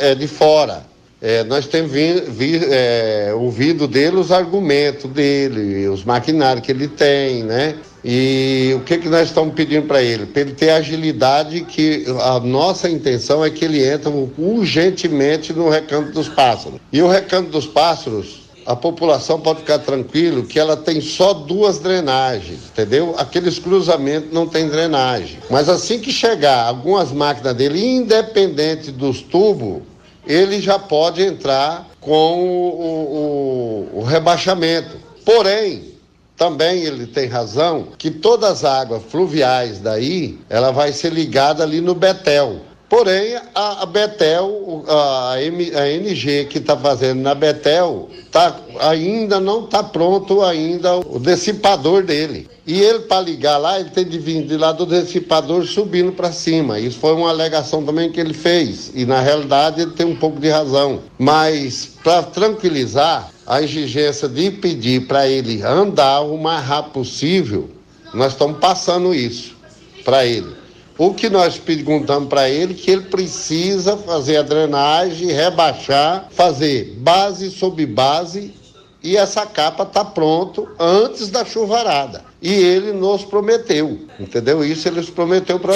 é de fora. É, nós temos vi, vi, é, ouvido dele os argumentos dele, os maquinários que ele tem, né? E o que, que nós estamos pedindo para ele? Para ele ter agilidade, que a nossa intenção é que ele entre urgentemente no Recanto dos Pássaros. E o Recanto dos Pássaros, a população pode ficar tranquilo que ela tem só duas drenagens, entendeu? Aqueles cruzamentos não tem drenagem. Mas assim que chegar algumas máquinas dele, independente dos tubos, ele já pode entrar com o, o, o rebaixamento. Porém, também ele tem razão que todas as águas fluviais daí, ela vai ser ligada ali no Betel. Porém, a, a Betel, a, a NG que está fazendo na Betel, tá, ainda não está pronto ainda o dissipador dele. E ele, para ligar lá, ele tem de vir de lá do dissipador subindo para cima. Isso foi uma alegação também que ele fez. E na realidade ele tem um pouco de razão. Mas, para tranquilizar, a exigência de pedir para ele andar o mais rápido possível, nós estamos passando isso para ele. O que nós perguntamos para ele que ele precisa fazer a drenagem, rebaixar, fazer base sobre base e essa capa tá pronto antes da chuvarada. E ele nos prometeu, entendeu? Isso ele nos prometeu para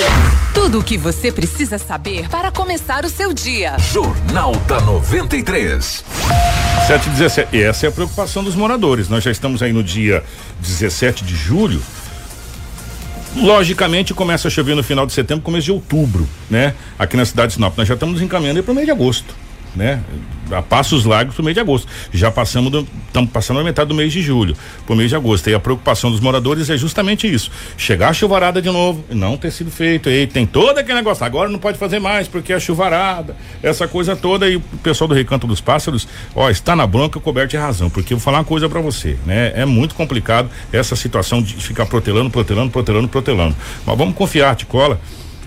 Tudo o que você precisa saber para começar o seu dia. Jornal da 93. 717. E essa é a preocupação dos moradores. Nós já estamos aí no dia 17 de julho. Logicamente começa a chover no final de setembro, começo de outubro, né? Aqui na cidade de Sinop. Nós já estamos encaminhando para o mês de agosto, né? A passos largos para o mês de agosto. Já passamos, estamos passando a metade do mês de julho, para o mês de agosto. E a preocupação dos moradores é justamente isso: chegar a chuvarada de novo, não ter sido feito. E tem todo aquele negócio. Agora não pode fazer mais porque é chuvarada, essa coisa toda. E o pessoal do Recanto dos Pássaros, ó, está na bronca coberto de razão. Porque eu vou falar uma coisa para você, né? É muito complicado essa situação de ficar protelando, protelando, protelando, protelando. Mas vamos confiar, Ticola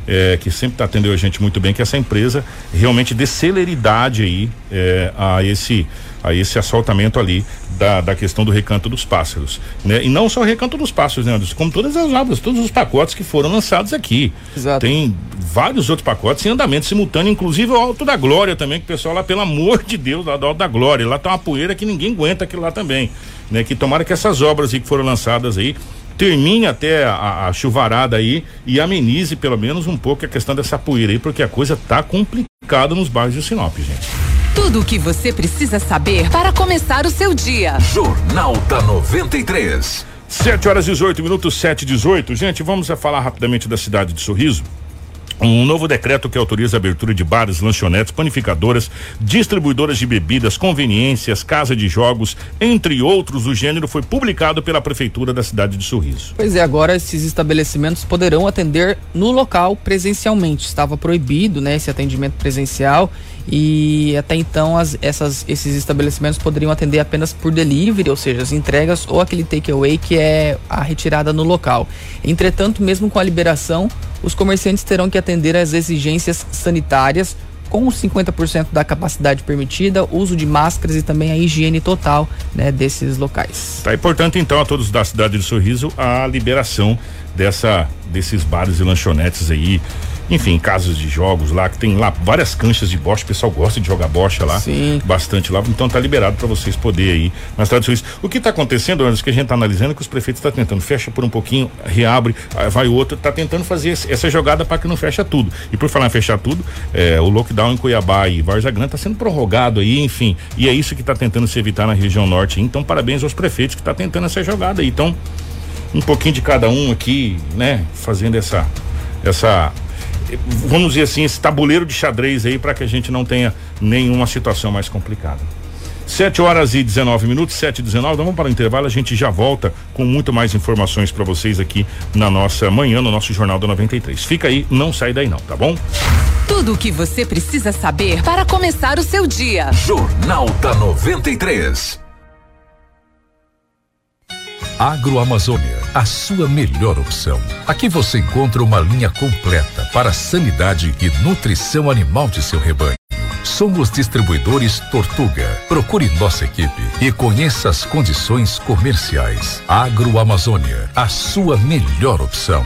é, que sempre está atendendo a gente muito bem, que essa empresa realmente dê celeridade aí é, a esse a esse assaltamento ali da, da questão do recanto dos pássaros, né? E não só o recanto dos pássaros, né, Anderson? Como todas as obras, todos os pacotes que foram lançados aqui. Exato. Tem vários outros pacotes em andamento simultâneo, inclusive o Alto da Glória também, que o pessoal lá, pelo amor de Deus, lá do Alto da Glória, lá tá uma poeira que ninguém aguenta aquilo lá também, né? Que tomara que essas obras aí que foram lançadas aí termine até a, a, chuvarada aí e amenize pelo menos um pouco a questão dessa poeira aí, porque a coisa tá complicada nos bairros de Sinop, gente. Tudo o que você precisa saber para começar o seu dia. Jornal da 93. 7 horas e 18 minutos, 7 e 18. Gente, vamos a falar rapidamente da cidade de Sorriso. Um novo decreto que autoriza a abertura de bares, lanchonetes, panificadoras, distribuidoras de bebidas, conveniências, casa de jogos, entre outros do gênero, foi publicado pela prefeitura da cidade de Sorriso. Pois é, agora esses estabelecimentos poderão atender no local presencialmente. Estava proibido, né, esse atendimento presencial e até então as, essas, esses estabelecimentos poderiam atender apenas por delivery, ou seja, as entregas ou aquele takeaway que é a retirada no local. Entretanto, mesmo com a liberação, os comerciantes terão que atender às exigências sanitárias com 50% da capacidade permitida, uso de máscaras e também a higiene total né, desses locais. Tá, e portanto, então, a todos da cidade de Sorriso, a liberação dessa, desses bares e lanchonetes aí enfim, casas de jogos lá, que tem lá várias canchas de bocha, o pessoal gosta de jogar bocha lá, Sim. bastante lá, então tá liberado para vocês poderem aí nas tradições. O que tá acontecendo, Anderson, que a gente tá analisando é que os prefeitos estão tá tentando, fecha por um pouquinho, reabre, vai outro, tá tentando fazer esse, essa jogada para que não fecha tudo. E por falar em fechar tudo, é, o lockdown em Cuiabá e Varza Grande tá sendo prorrogado aí, enfim, e é isso que tá tentando se evitar na região norte. Então, parabéns aos prefeitos que tá tentando essa jogada aí. Então, um pouquinho de cada um aqui, né, fazendo essa essa vamos dizer assim, esse tabuleiro de xadrez aí para que a gente não tenha nenhuma situação mais complicada. 7 horas e 19 minutos, 7 e 19. Então vamos para o intervalo, a gente já volta com muito mais informações para vocês aqui na nossa manhã, no nosso Jornal da 93. Fica aí, não sai daí não, tá bom? Tudo o que você precisa saber para começar o seu dia. Jornal da 93. Agroamazônia, a sua melhor opção. Aqui você encontra uma linha completa para a sanidade e nutrição animal de seu rebanho. Somos distribuidores Tortuga. Procure nossa equipe e conheça as condições comerciais. Agroamazônia, a sua melhor opção.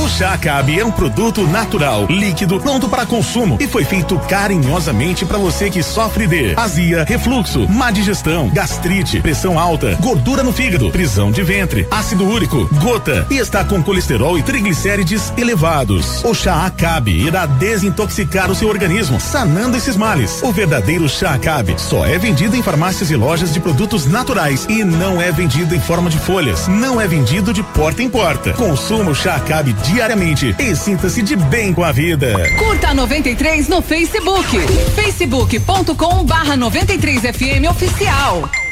O chá Cabe é um produto natural, líquido, pronto para consumo e foi feito carinhosamente para você que sofre de azia, refluxo, má digestão, gastrite, pressão alta, gordura no fígado, prisão de ventre, ácido úrico, gota e está com colesterol e triglicérides elevados. O chá Acabe irá desintoxicar o seu organismo, sanando esses males. O verdadeiro chá Acabe só é vendido em farmácias e lojas de produtos naturais e não é vendido em forma de folhas. Não é vendido de porta em porta. Consuma o chá Acabe diariamente e sinta-se de bem com a vida. Curta 93 no Facebook. facebook.com barra 93 FM oficial.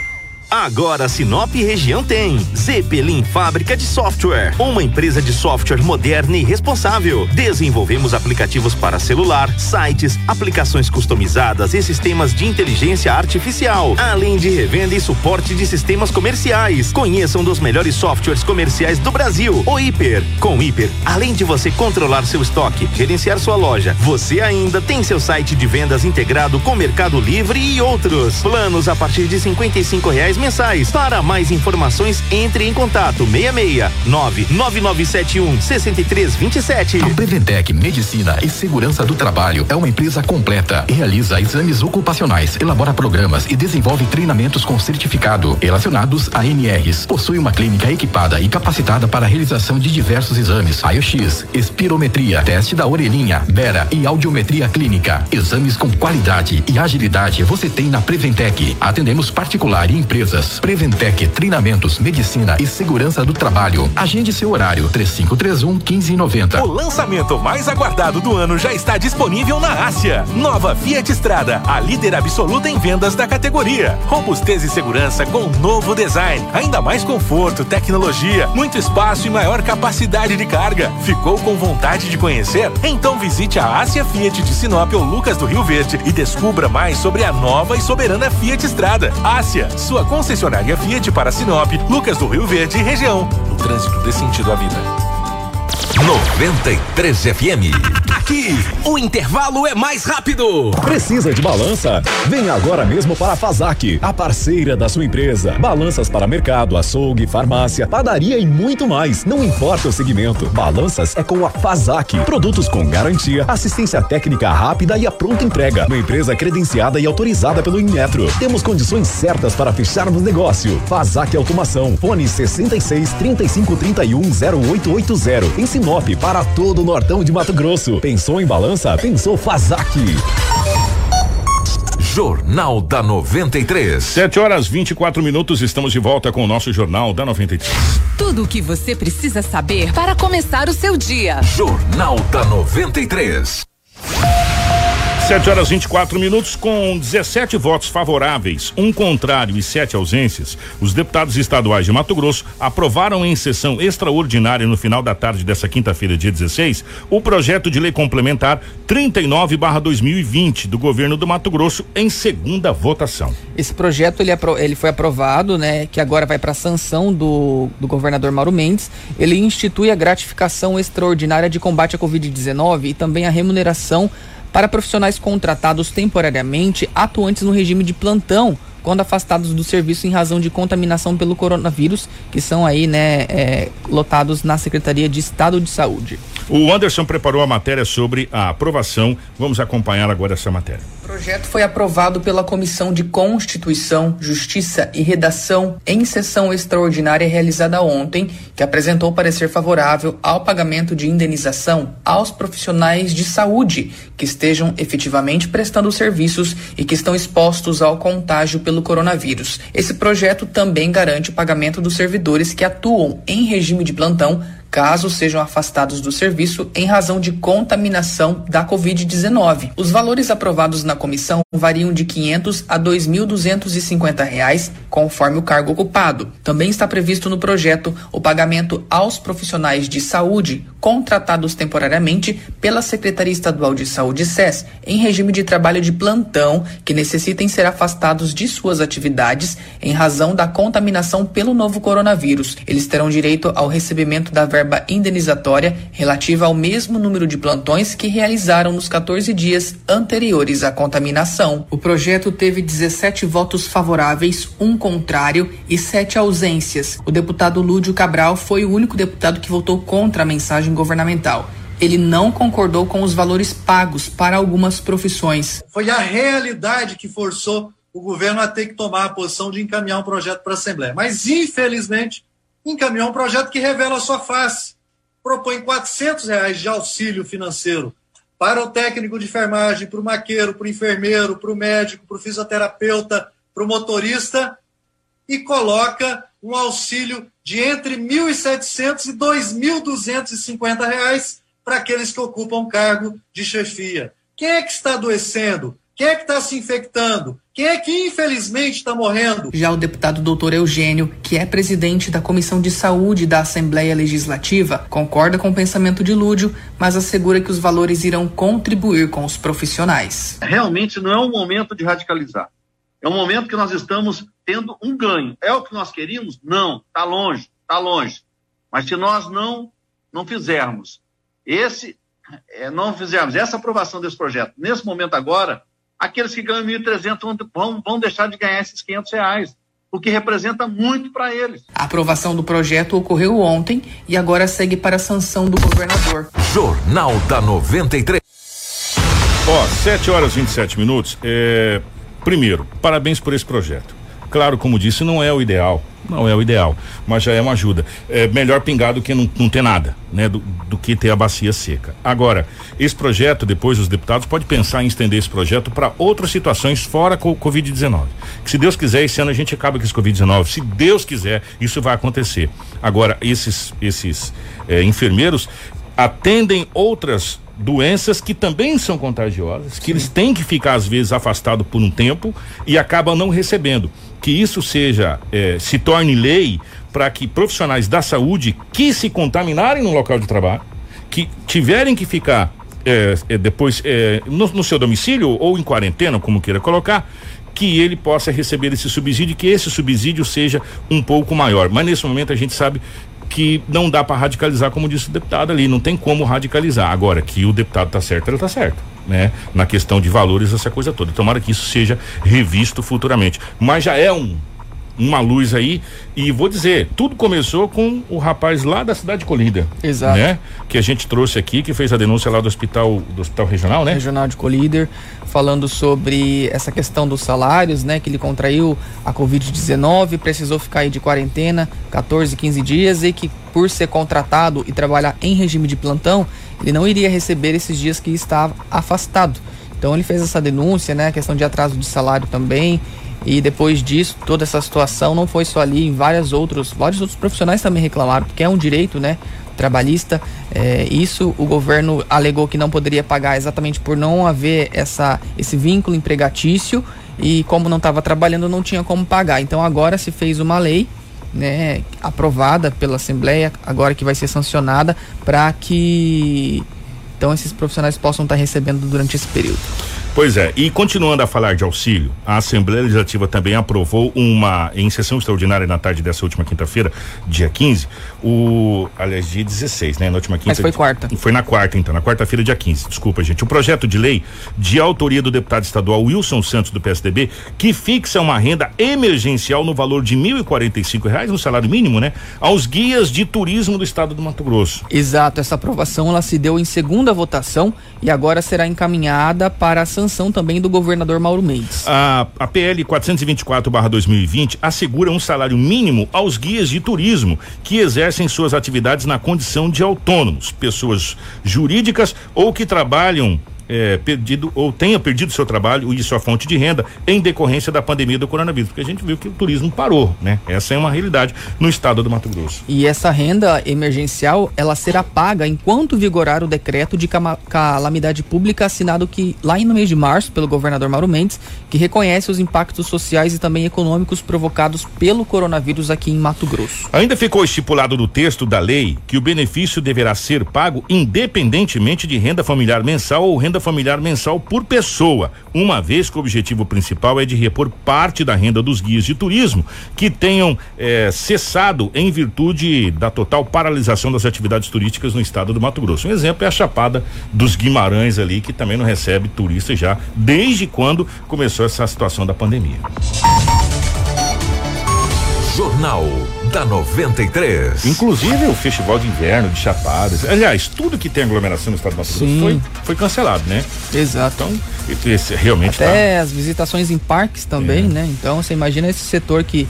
Agora Sinop região tem Zeppelin Fábrica de Software, uma empresa de software moderna e responsável. Desenvolvemos aplicativos para celular, sites, aplicações customizadas e sistemas de inteligência artificial, além de revenda e suporte de sistemas comerciais. Conheça um dos melhores softwares comerciais do Brasil, o Hiper. Com o Hiper, além de você controlar seu estoque, gerenciar sua loja, você ainda tem seu site de vendas integrado com Mercado Livre e outros. Planos a partir de 55 reais mensais. Para mais informações, entre em contato 66 99971 6327. A Preventec Medicina e Segurança do Trabalho é uma empresa completa. Realiza exames ocupacionais, elabora programas e desenvolve treinamentos com certificado relacionados a NRs. Possui uma clínica equipada e capacitada para a realização de diversos exames: raio-x, espirometria, teste da orelhinha, bera e audiometria clínica. Exames com qualidade e agilidade você tem na Preventec. Atendemos particular e empresa empresas. Preventec Treinamentos, Medicina e Segurança do Trabalho. Agende seu horário 3531 1590. O lançamento mais aguardado do ano já está disponível na Ásia. Nova Fiat Strada, a líder absoluta em vendas da categoria. Robustez e segurança com novo design. Ainda mais conforto, tecnologia, muito espaço e maior capacidade de carga. Ficou com vontade de conhecer? Então visite a Ásia Fiat de Sinop ou Lucas do Rio Verde e descubra mais sobre a nova e soberana Fiat Strada. Ásia, sua concessionária Fiat para Sinop, Lucas do Rio Verde e região. No trânsito dê sentido à vida. 93 FM. Aqui, o intervalo é mais rápido. Precisa de balança? Venha agora mesmo para a Fazac, a parceira da sua empresa. Balanças para mercado, açougue, farmácia, padaria e muito mais. Não importa o segmento. Balanças é com a Fazac. Produtos com garantia, assistência técnica rápida e a pronta entrega. Uma empresa credenciada e autorizada pelo Inmetro. Temos condições certas para fecharmos negócio. Fazac Automação. Fone 66 35 31 0880. Em Sinop para todo o Nortão de Mato Grosso. Pensou em balança? Pensou Fazac. Jornal da 93. 7 horas 24 minutos, estamos de volta com o nosso Jornal da 93. Tudo o que você precisa saber para começar o seu dia. Jornal da 93. 7 horas 24 minutos, com 17 votos favoráveis, um contrário e sete ausências, os deputados estaduais de Mato Grosso aprovaram em sessão extraordinária no final da tarde dessa quinta-feira, dia 16, o projeto de lei complementar 39/2020 do governo do Mato Grosso em segunda votação. Esse projeto ele, ele foi aprovado, né? Que agora vai para sanção do, do governador Mauro Mendes. Ele institui a gratificação extraordinária de combate à Covid-19 e também a remuneração para profissionais contratados temporariamente atuantes no regime de plantão quando afastados do serviço em razão de contaminação pelo coronavírus, que são aí, né, é, lotados na Secretaria de Estado de Saúde. O Anderson preparou a matéria sobre a aprovação. Vamos acompanhar agora essa matéria. O projeto foi aprovado pela Comissão de Constituição, Justiça e Redação em sessão extraordinária realizada ontem, que apresentou parecer favorável ao pagamento de indenização aos profissionais de saúde que estejam efetivamente prestando serviços e que estão expostos ao contágio pelo coronavírus. Esse projeto também garante o pagamento dos servidores que atuam em regime de plantão caso sejam afastados do serviço em razão de contaminação da Covid-19. Os valores aprovados na comissão variam de 500 a 2.250 reais, conforme o cargo ocupado. Também está previsto no projeto o pagamento aos profissionais de saúde contratados temporariamente pela Secretaria Estadual de Saúde SES em regime de trabalho de plantão que necessitem ser afastados de suas atividades em razão da contaminação pelo novo coronavírus. Eles terão direito ao recebimento da verba indenizatória relativa ao mesmo número de plantões que realizaram nos 14 dias anteriores à contaminação. O projeto teve 17 votos favoráveis, um contrário e sete ausências. O deputado Lúdio Cabral foi o único deputado que votou contra a mensagem governamental. Ele não concordou com os valores pagos para algumas profissões. Foi a realidade que forçou o governo a ter que tomar a posição de encaminhar um projeto para a Assembleia. Mas, infelizmente, encaminhou um projeto que revela a sua face. Propõe 400 reais de auxílio financeiro para o técnico de enfermagem, para o maqueiro, para o enfermeiro, para o médico, para o fisioterapeuta, para o motorista e coloca um auxílio de entre R$ 1.700 e 2.250 reais para aqueles que ocupam cargo de chefia. Quem é que está adoecendo? Quem é que está se infectando? Quem é que infelizmente está morrendo? Já o deputado doutor Eugênio, que é presidente da Comissão de Saúde da Assembleia Legislativa, concorda com o pensamento de Lúdio, mas assegura que os valores irão contribuir com os profissionais. Realmente não é um momento de radicalizar. É um momento que nós estamos tendo um ganho. É o que nós queríamos? Não, está longe, está longe. Mas se nós não não fizermos esse, é, não fizermos essa aprovação desse projeto nesse momento agora, aqueles que ganham 1.300 vão, vão deixar de ganhar esses 500 reais, o que representa muito para eles. A aprovação do projeto ocorreu ontem e agora segue para a sanção do governador. Jornal da 93. Ó, 7 horas e 27 minutos. É, primeiro, parabéns por esse projeto. Claro, como disse, não é o ideal. Não é o ideal, mas já é uma ajuda. É melhor pingar do que não, não ter nada, né? Do, do, que ter a bacia seca. Agora, esse projeto, depois os deputados pode pensar em estender esse projeto para outras situações fora com o Covid-19. Que se Deus quiser, esse ano a gente acaba com esse Covid-19. Se Deus quiser, isso vai acontecer. Agora, esses, esses é, enfermeiros atendem outras doenças que também são contagiosas, que Sim. eles têm que ficar às vezes afastados por um tempo e acabam não recebendo. Que isso seja, eh, se torne lei para que profissionais da saúde que se contaminarem no local de trabalho, que tiverem que ficar eh, eh, depois no, no seu domicílio ou em quarentena, como queira colocar, que ele possa receber esse subsídio, que esse subsídio seja um pouco maior. Mas nesse momento a gente sabe que não dá para radicalizar, como disse o deputado ali, não tem como radicalizar. Agora, que o deputado tá certo, ele tá certo. Né? Na questão de valores, essa coisa toda. Tomara que isso seja revisto futuramente. Mas já é um uma luz aí. E vou dizer, tudo começou com o rapaz lá da cidade de Colíder. Exato. Né? Que a gente trouxe aqui, que fez a denúncia lá do hospital, do hospital regional, né? Regional de Colíder, falando sobre essa questão dos salários, né? Que ele contraiu a Covid-19, precisou ficar aí de quarentena 14, 15 dias e que por ser contratado e trabalhar em regime de plantão, ele não iria receber esses dias que estava afastado. Então ele fez essa denúncia, né? A questão de atraso de salário também. E depois disso, toda essa situação não foi só ali, em vários outros, vários outros profissionais também reclamaram, porque é um direito, né? Trabalhista. É, isso o governo alegou que não poderia pagar exatamente por não haver essa, esse vínculo empregatício e como não estava trabalhando não tinha como pagar. Então agora se fez uma lei né, aprovada pela Assembleia, agora que vai ser sancionada, para que então esses profissionais possam estar recebendo durante esse período. Pois é, e continuando a falar de auxílio, a Assembleia Legislativa também aprovou uma, em sessão extraordinária na tarde dessa última quinta-feira, dia 15, o, aliás, dia 16, né? Na última quinta. Mas foi quarta. Foi na quarta, então, na quarta-feira, dia 15, desculpa, gente. O projeto de lei de autoria do deputado estadual Wilson Santos, do PSDB, que fixa uma renda emergencial no valor de 1.045 reais, no salário mínimo, né? Aos guias de turismo do estado do Mato Grosso. Exato, essa aprovação ela se deu em segunda votação e agora será encaminhada para a sanção também do governador Mauro Mendes. A, a PL 424/2020 assegura um salário mínimo aos guias de turismo que exercem suas atividades na condição de autônomos, pessoas jurídicas ou que trabalham é, perdido ou tenha perdido seu trabalho e sua fonte de renda em decorrência da pandemia do coronavírus, porque a gente viu que o turismo parou, né? Essa é uma realidade no estado do Mato Grosso. E essa renda emergencial, ela será paga enquanto vigorar o decreto de calamidade pública assinado que lá no mês de março pelo governador Mauro Mendes, que reconhece os impactos sociais e também econômicos provocados pelo coronavírus aqui em Mato Grosso. Ainda ficou estipulado no texto da lei que o benefício deverá ser pago independentemente de renda familiar mensal ou renda familiar mensal por pessoa, uma vez que o objetivo principal é de repor parte da renda dos guias de turismo que tenham eh, cessado em virtude da total paralisação das atividades turísticas no estado do Mato Grosso. Um exemplo é a Chapada dos Guimarães ali, que também não recebe turistas já desde quando começou essa situação da pandemia. Jornal da 93. Inclusive o Festival de Inverno de Chapadas. Aliás, tudo que tem aglomeração no estado do Mato Grosso foi, foi cancelado, né? Exato. Então, esse realmente Até tá... as visitações em parques também, é. né? Então, você imagina esse setor que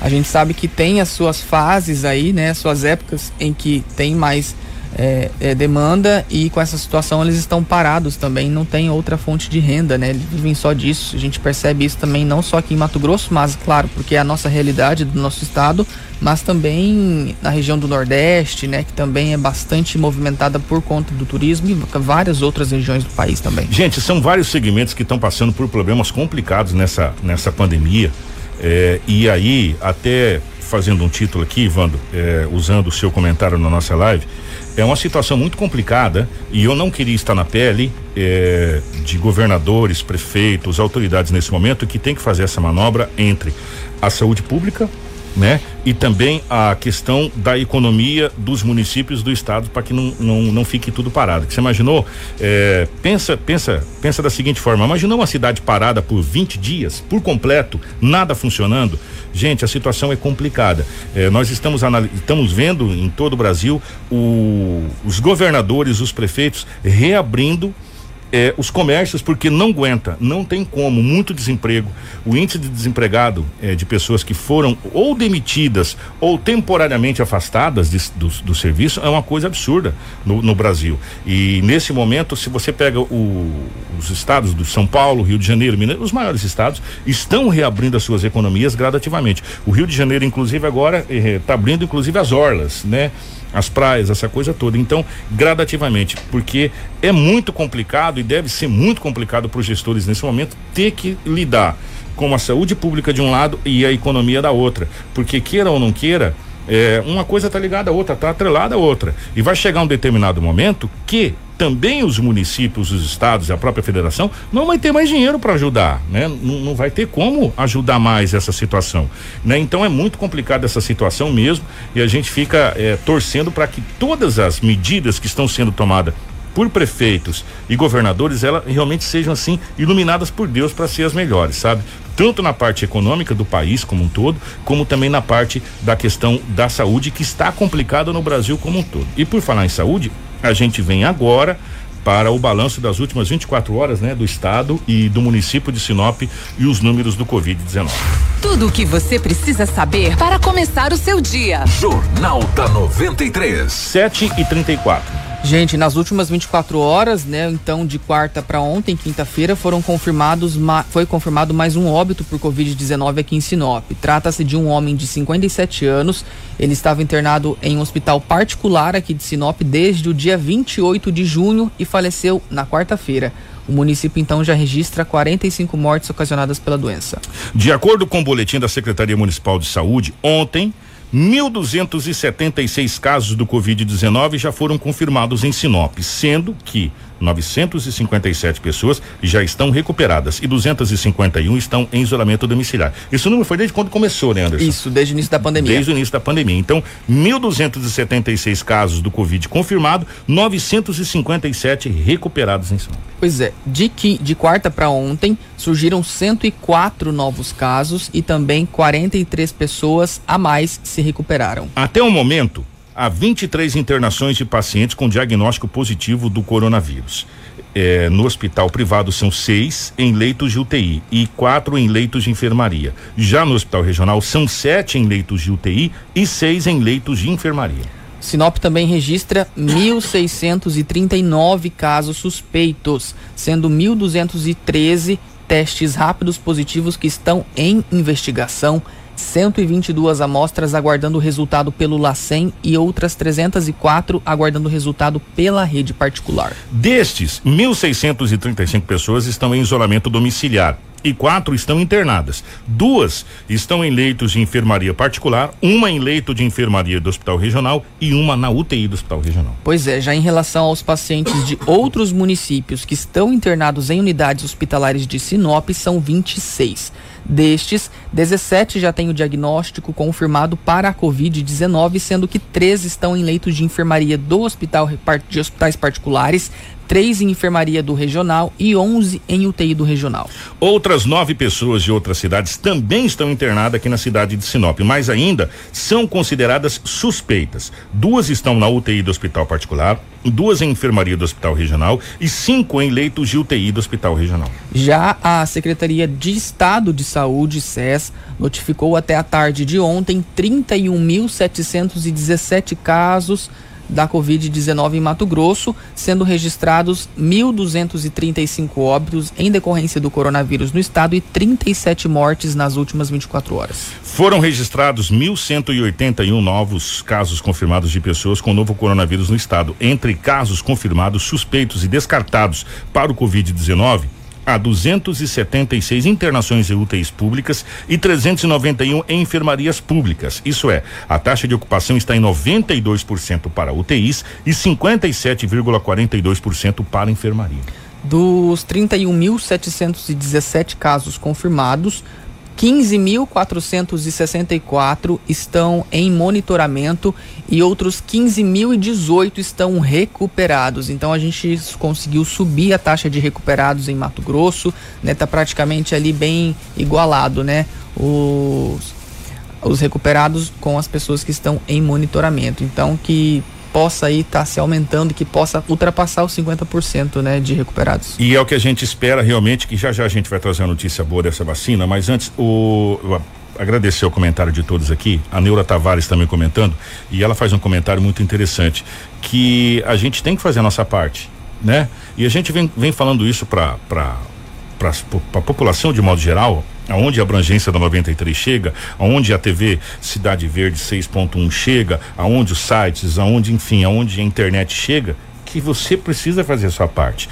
a gente sabe que tem as suas fases aí, né? Suas épocas em que tem mais é, é, demanda e com essa situação eles estão parados também, não tem outra fonte de renda, né? Eles vivem só disso. A gente percebe isso também não só aqui em Mato Grosso, mas claro, porque é a nossa realidade do nosso estado, mas também na região do Nordeste, né, que também é bastante movimentada por conta do turismo e várias outras regiões do país também. Gente, são vários segmentos que estão passando por problemas complicados nessa nessa pandemia. É, e aí, até fazendo um título aqui, Ivando, é, usando o seu comentário na nossa live, é uma situação muito complicada e eu não queria estar na pele é, de governadores, prefeitos, autoridades nesse momento que tem que fazer essa manobra entre a saúde pública, né? E também a questão da economia dos municípios do estado para que não, não, não fique tudo parado. Que você imaginou? É, pensa, pensa, pensa da seguinte forma: imaginou uma cidade parada por 20 dias, por completo, nada funcionando? Gente, a situação é complicada. É, nós estamos, estamos vendo em todo o Brasil o, os governadores, os prefeitos reabrindo é, os comércios porque não aguenta, não tem como, muito desemprego. O índice de desempregado é, de pessoas que foram ou demitidas ou temporariamente afastadas de, do, do serviço é uma coisa absurda no, no Brasil. E nesse momento, se você pega o, os estados do São Paulo, Rio de Janeiro, Minas, os maiores estados estão reabrindo as suas economias gradativamente. O Rio de Janeiro, inclusive, agora está eh, abrindo inclusive as orlas, né? As praias, essa coisa toda. Então, gradativamente, porque é muito complicado e deve ser muito complicado para os gestores nesse momento ter que lidar com a saúde pública de um lado e a economia da outra, porque queira ou não queira, é, uma coisa está ligada à outra, está atrelada à outra. E vai chegar um determinado momento que também os municípios, os estados e a própria federação não vai ter mais dinheiro para ajudar, né? Não, não, vai ter como ajudar mais essa situação, né? Então é muito complicada essa situação mesmo e a gente fica é, torcendo para que todas as medidas que estão sendo tomadas por prefeitos e governadores, elas realmente sejam assim iluminadas por Deus para ser as melhores, sabe? Tanto na parte econômica do país como um todo, como também na parte da questão da saúde que está complicada no Brasil como um todo. E por falar em saúde, a gente vem agora para o balanço das últimas 24 horas, né, do estado e do município de Sinop e os números do Covid-19. Tudo o que você precisa saber para começar o seu dia. Jornal da 93. 7 e 34. Gente, nas últimas 24 horas, né, então de quarta para ontem, quinta-feira, foram confirmados, foi confirmado mais um óbito por Covid-19 aqui em Sinop. Trata-se de um homem de 57 anos. Ele estava internado em um hospital particular aqui de Sinop desde o dia 28 de junho e faleceu na quarta-feira. O município então já registra 45 mortes ocasionadas pela doença. De acordo com o boletim da Secretaria Municipal de Saúde, ontem 1.276 casos do Covid-19 já foram confirmados em Sinop, sendo que 957 pessoas já estão recuperadas e 251 estão em isolamento domiciliar. Esse número foi desde quando começou, né, Anderson? Isso, desde o início da pandemia. Desde o início da pandemia. Então, 1.276 casos do Covid confirmado, 957 recuperados em São Paulo. Pois é, de que de quarta para ontem surgiram 104 novos casos e também 43 pessoas a mais se recuperaram. Até o momento, há 23 internações de pacientes com diagnóstico positivo do coronavírus. É, no hospital privado são seis em leitos de UTI e quatro em leitos de enfermaria. Já no hospital regional são sete em leitos de UTI e seis em leitos de enfermaria. Sinop também registra 1.639 casos suspeitos, sendo 1.213 testes rápidos positivos que estão em investigação 122 amostras aguardando resultado pelo LACEN e outras 304 aguardando resultado pela rede particular. Destes, 1.635 pessoas estão em isolamento domiciliar e quatro estão internadas. Duas estão em leitos de enfermaria particular, uma em leito de enfermaria do Hospital Regional e uma na UTI do Hospital Regional. Pois é, já em relação aos pacientes de outros municípios que estão internados em unidades hospitalares de Sinop, são 26. Destes, 17 já têm o diagnóstico confirmado para a Covid-19, sendo que três estão em leitos de enfermaria do hospital de hospitais particulares, três em enfermaria do regional e 11 em UTI do regional. Outras nove pessoas de outras cidades também estão internadas aqui na cidade de Sinop, mas ainda são consideradas suspeitas. Duas estão na UTI do hospital particular, duas em enfermaria do hospital regional e cinco em leitos de UTI do hospital regional. Já a Secretaria de Estado de Saúde, SES, notificou até a tarde de ontem 31.717 casos da Covid-19 em Mato Grosso, sendo registrados 1.235 óbitos em decorrência do coronavírus no estado e 37 mortes nas últimas 24 horas. Foram registrados 1.181 novos casos confirmados de pessoas com novo coronavírus no estado. Entre casos confirmados, suspeitos e descartados para o Covid-19, há 276 internações em UTIs públicas e 391 em enfermarias públicas. Isso é, a taxa de ocupação está em 92% para UTIs e 57,42% para enfermaria. Dos 31.717 casos confirmados, 15.464 estão em monitoramento e outros 15.018 estão recuperados. Então a gente conseguiu subir a taxa de recuperados em Mato Grosso, né? Tá praticamente ali bem igualado, né? Os os recuperados com as pessoas que estão em monitoramento. Então que possa aí estar tá se aumentando, que possa ultrapassar os 50% né, de recuperados. E é o que a gente espera realmente, que já já a gente vai trazer a notícia boa dessa vacina, mas antes o agradecer o comentário de todos aqui, a Neura Tavares também comentando, e ela faz um comentário muito interessante, que a gente tem que fazer a nossa parte, né? E a gente vem, vem falando isso para para a população de modo geral, aonde a abrangência da 93 chega, aonde a TV Cidade Verde 6.1 chega, aonde os sites, aonde, enfim, aonde a internet chega, que você precisa fazer a sua parte.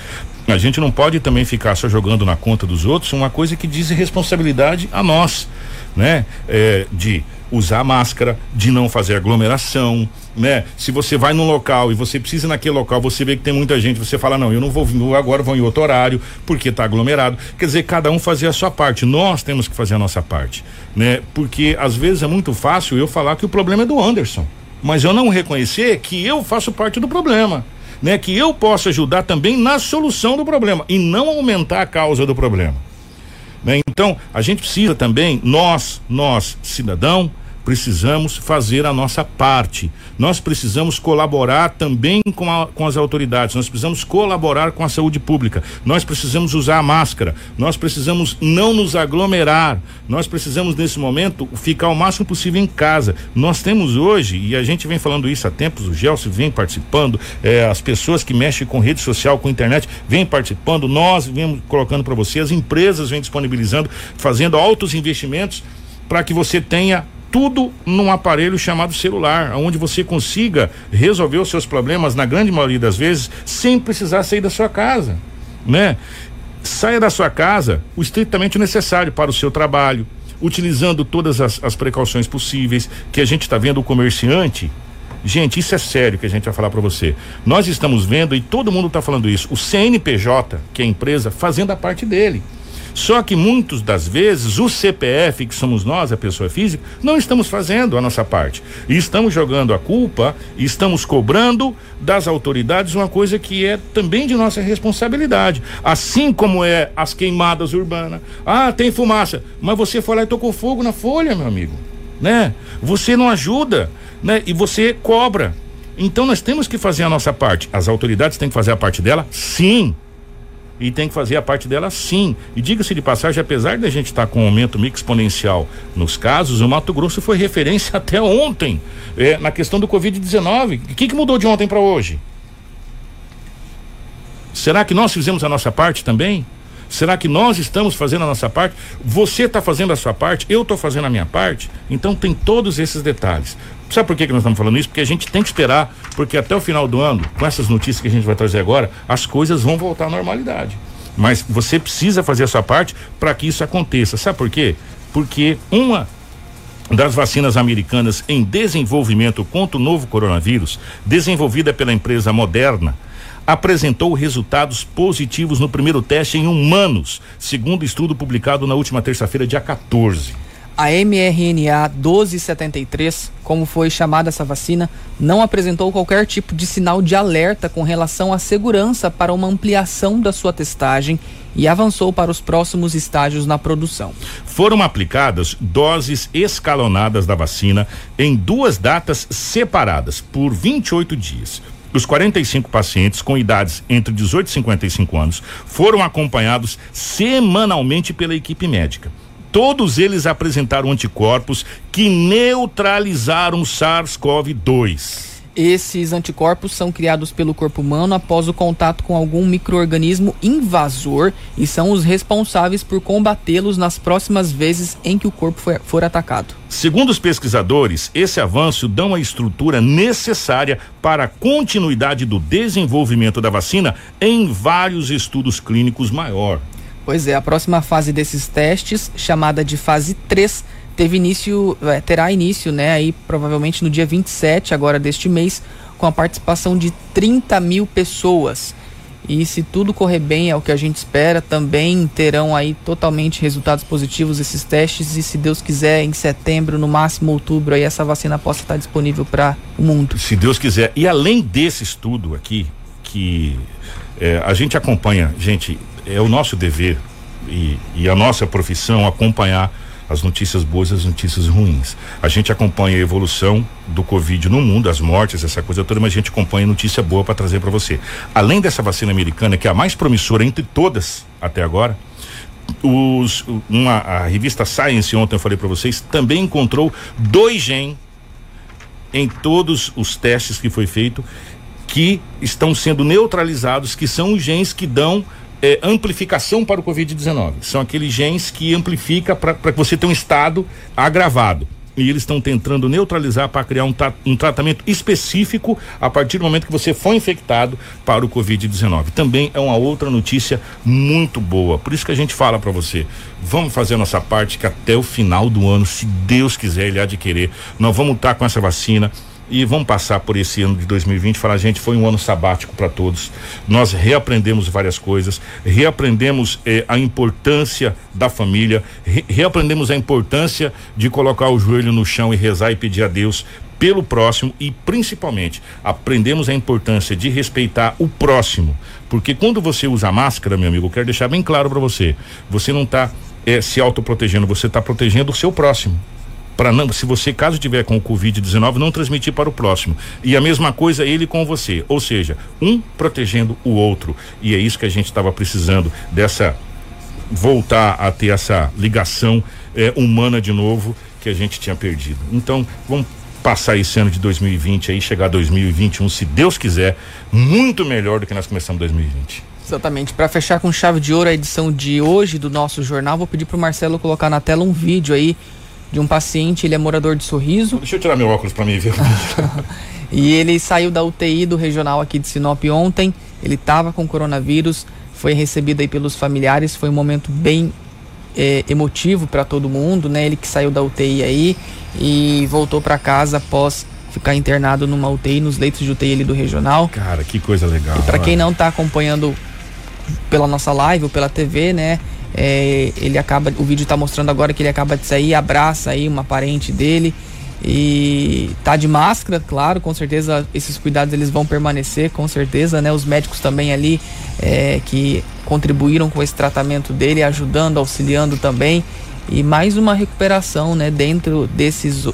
A gente não pode também ficar só jogando na conta dos outros uma coisa que diz responsabilidade a nós, né? É, de usar máscara, de não fazer aglomeração, né? Se você vai num local e você precisa naquele local, você vê que tem muita gente, você fala, não, eu não vou vir agora, vou em outro horário, porque está aglomerado. Quer dizer, cada um fazer a sua parte. Nós temos que fazer a nossa parte, né? Porque às vezes é muito fácil eu falar que o problema é do Anderson, mas eu não reconhecer que eu faço parte do problema. Né, que eu posso ajudar também na solução do problema e não aumentar a causa do problema. Né? Então, a gente precisa também, nós, nós, cidadão, precisamos fazer a nossa parte. Nós precisamos colaborar também com, a, com as autoridades. Nós precisamos colaborar com a saúde pública. Nós precisamos usar a máscara. Nós precisamos não nos aglomerar. Nós precisamos, nesse momento, ficar o máximo possível em casa. Nós temos hoje, e a gente vem falando isso há tempos, o Gelson vem participando, eh, as pessoas que mexem com rede social, com internet, vêm participando. Nós vemos colocando para você, as empresas vêm disponibilizando, fazendo altos investimentos para que você tenha tudo num aparelho chamado celular, onde você consiga resolver os seus problemas, na grande maioria das vezes, sem precisar sair da sua casa, né? Saia da sua casa o estritamente necessário para o seu trabalho, utilizando todas as, as precauções possíveis, que a gente está vendo o comerciante. Gente, isso é sério que a gente vai falar para você. Nós estamos vendo, e todo mundo está falando isso, o CNPJ, que é a empresa, fazendo a parte dele. Só que muitas das vezes o CPF, que somos nós, a pessoa física, não estamos fazendo a nossa parte. E estamos jogando a culpa, estamos cobrando das autoridades uma coisa que é também de nossa responsabilidade. Assim como é as queimadas urbanas. Ah, tem fumaça, mas você foi lá e tocou fogo na folha, meu amigo, né? Você não ajuda, né? E você cobra. Então nós temos que fazer a nossa parte. As autoridades têm que fazer a parte dela? Sim e tem que fazer a parte dela sim. E diga-se de passagem, apesar da gente estar tá com um aumento exponencial nos casos, o Mato Grosso foi referência até ontem é, na questão do Covid-19. O que, que mudou de ontem para hoje? Será que nós fizemos a nossa parte também? Será que nós estamos fazendo a nossa parte? Você está fazendo a sua parte? Eu estou fazendo a minha parte? Então tem todos esses detalhes. Sabe por que, que nós estamos falando isso? Porque a gente tem que esperar, porque até o final do ano, com essas notícias que a gente vai trazer agora, as coisas vão voltar à normalidade. Mas você precisa fazer a sua parte para que isso aconteça. Sabe por quê? Porque uma das vacinas americanas em desenvolvimento contra o novo coronavírus, desenvolvida pela empresa Moderna, apresentou resultados positivos no primeiro teste em humanos, segundo estudo publicado na última terça-feira, dia 14. A mRNA 1273, como foi chamada essa vacina, não apresentou qualquer tipo de sinal de alerta com relação à segurança para uma ampliação da sua testagem e avançou para os próximos estágios na produção. Foram aplicadas doses escalonadas da vacina em duas datas separadas por 28 dias. Os 45 pacientes com idades entre 18 e 55 anos foram acompanhados semanalmente pela equipe médica todos eles apresentaram anticorpos que neutralizaram o SARS-CoV-2. Esses anticorpos são criados pelo corpo humano após o contato com algum microorganismo invasor e são os responsáveis por combatê-los nas próximas vezes em que o corpo for, for atacado. Segundo os pesquisadores, esse avanço dá a estrutura necessária para a continuidade do desenvolvimento da vacina em vários estudos clínicos maior. Pois é, a próxima fase desses testes, chamada de fase 3, teve início, é, terá início, né, aí provavelmente no dia 27 agora deste mês, com a participação de 30 mil pessoas. E se tudo correr bem, é o que a gente espera, também terão aí totalmente resultados positivos esses testes e se Deus quiser, em setembro, no máximo outubro, aí essa vacina possa estar disponível para o mundo. Se Deus quiser. E além desse estudo aqui, que é, a gente acompanha, gente, é o nosso dever e, e a nossa profissão acompanhar as notícias boas e as notícias ruins. A gente acompanha a evolução do Covid no mundo, as mortes, essa coisa toda, mas a gente acompanha notícia boa para trazer para você. Além dessa vacina americana, que é a mais promissora entre todas até agora, os, uma, a revista Science, ontem eu falei para vocês, também encontrou dois genes em todos os testes que foi feito que estão sendo neutralizados, que são os genes que dão é, amplificação para o Covid-19. São aqueles genes que amplifica para que você tenha um estado agravado. e eles estão tentando neutralizar para criar um, tra um, tratamento específico a partir do momento que você foi infectado para o Covid-19. Também é uma outra notícia muito boa. Por isso que a gente fala para você, vamos fazer a nossa parte que até o final do ano, se Deus quiser, ele adquirir, nós vamos estar com essa vacina e vamos passar por esse ano de 2020 falar gente foi um ano sabático para todos. Nós reaprendemos várias coisas reaprendemos eh, a importância da família re reaprendemos a importância de colocar o joelho no chão e rezar e pedir a Deus pelo próximo e principalmente aprendemos a importância de respeitar o próximo. Porque quando você usa máscara meu amigo eu quero deixar bem claro para você você não está eh, se autoprotegendo você está protegendo o seu próximo para não, se você caso tiver com o Covid-19, não transmitir para o próximo. E a mesma coisa ele com você, ou seja, um protegendo o outro. E é isso que a gente estava precisando dessa voltar a ter essa ligação eh, humana de novo que a gente tinha perdido. Então, vamos passar esse ano de 2020 aí, chegar 2021, se Deus quiser, muito melhor do que nós começamos 2020. Exatamente. Para fechar com chave de ouro a edição de hoje do nosso jornal, vou pedir para o Marcelo colocar na tela um vídeo aí de um paciente, ele é morador de Sorriso. Deixa eu tirar meu óculos para mim ver. e ele saiu da UTI do regional aqui de Sinop ontem. Ele estava com coronavírus, foi recebido aí pelos familiares. Foi um momento bem é, emotivo para todo mundo, né? Ele que saiu da UTI aí e voltou para casa após ficar internado numa UTI, nos leitos de UTI ali do regional. Cara, que coisa legal. E para quem não está acompanhando pela nossa live ou pela TV, né? É, ele acaba, o vídeo está mostrando agora que ele acaba de sair, abraça aí uma parente dele e tá de máscara, claro, com certeza esses cuidados eles vão permanecer, com certeza, né? Os médicos também ali é, que contribuíram com esse tratamento dele, ajudando, auxiliando também e mais uma recuperação, né? Dentro desses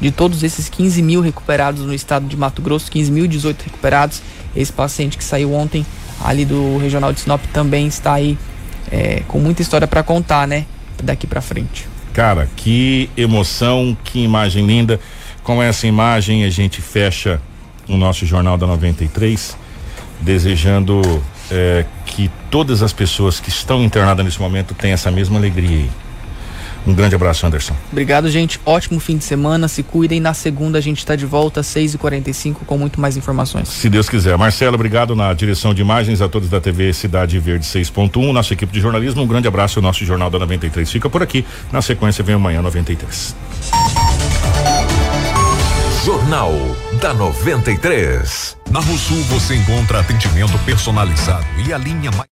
de todos esses 15 mil recuperados no estado de Mato Grosso, 15.018 recuperados, esse paciente que saiu ontem ali do regional de Sinop também está aí é, com muita história para contar, né? Daqui para frente. Cara, que emoção, que imagem linda. Com essa imagem a gente fecha o nosso Jornal da 93, desejando é, que todas as pessoas que estão internadas nesse momento tenham essa mesma alegria aí. Um grande abraço, Anderson. Obrigado, gente. Ótimo fim de semana. Se cuidem. Na segunda a gente está de volta às 6h45 com muito mais informações. Se Deus quiser. Marcelo, obrigado na direção de imagens a todos da TV Cidade Verde 6.1. Nossa equipe de jornalismo. Um grande abraço. O nosso Jornal da 93 fica por aqui. Na sequência vem amanhã 93. Jornal da 93. Na Rosul você encontra atendimento personalizado e a linha mais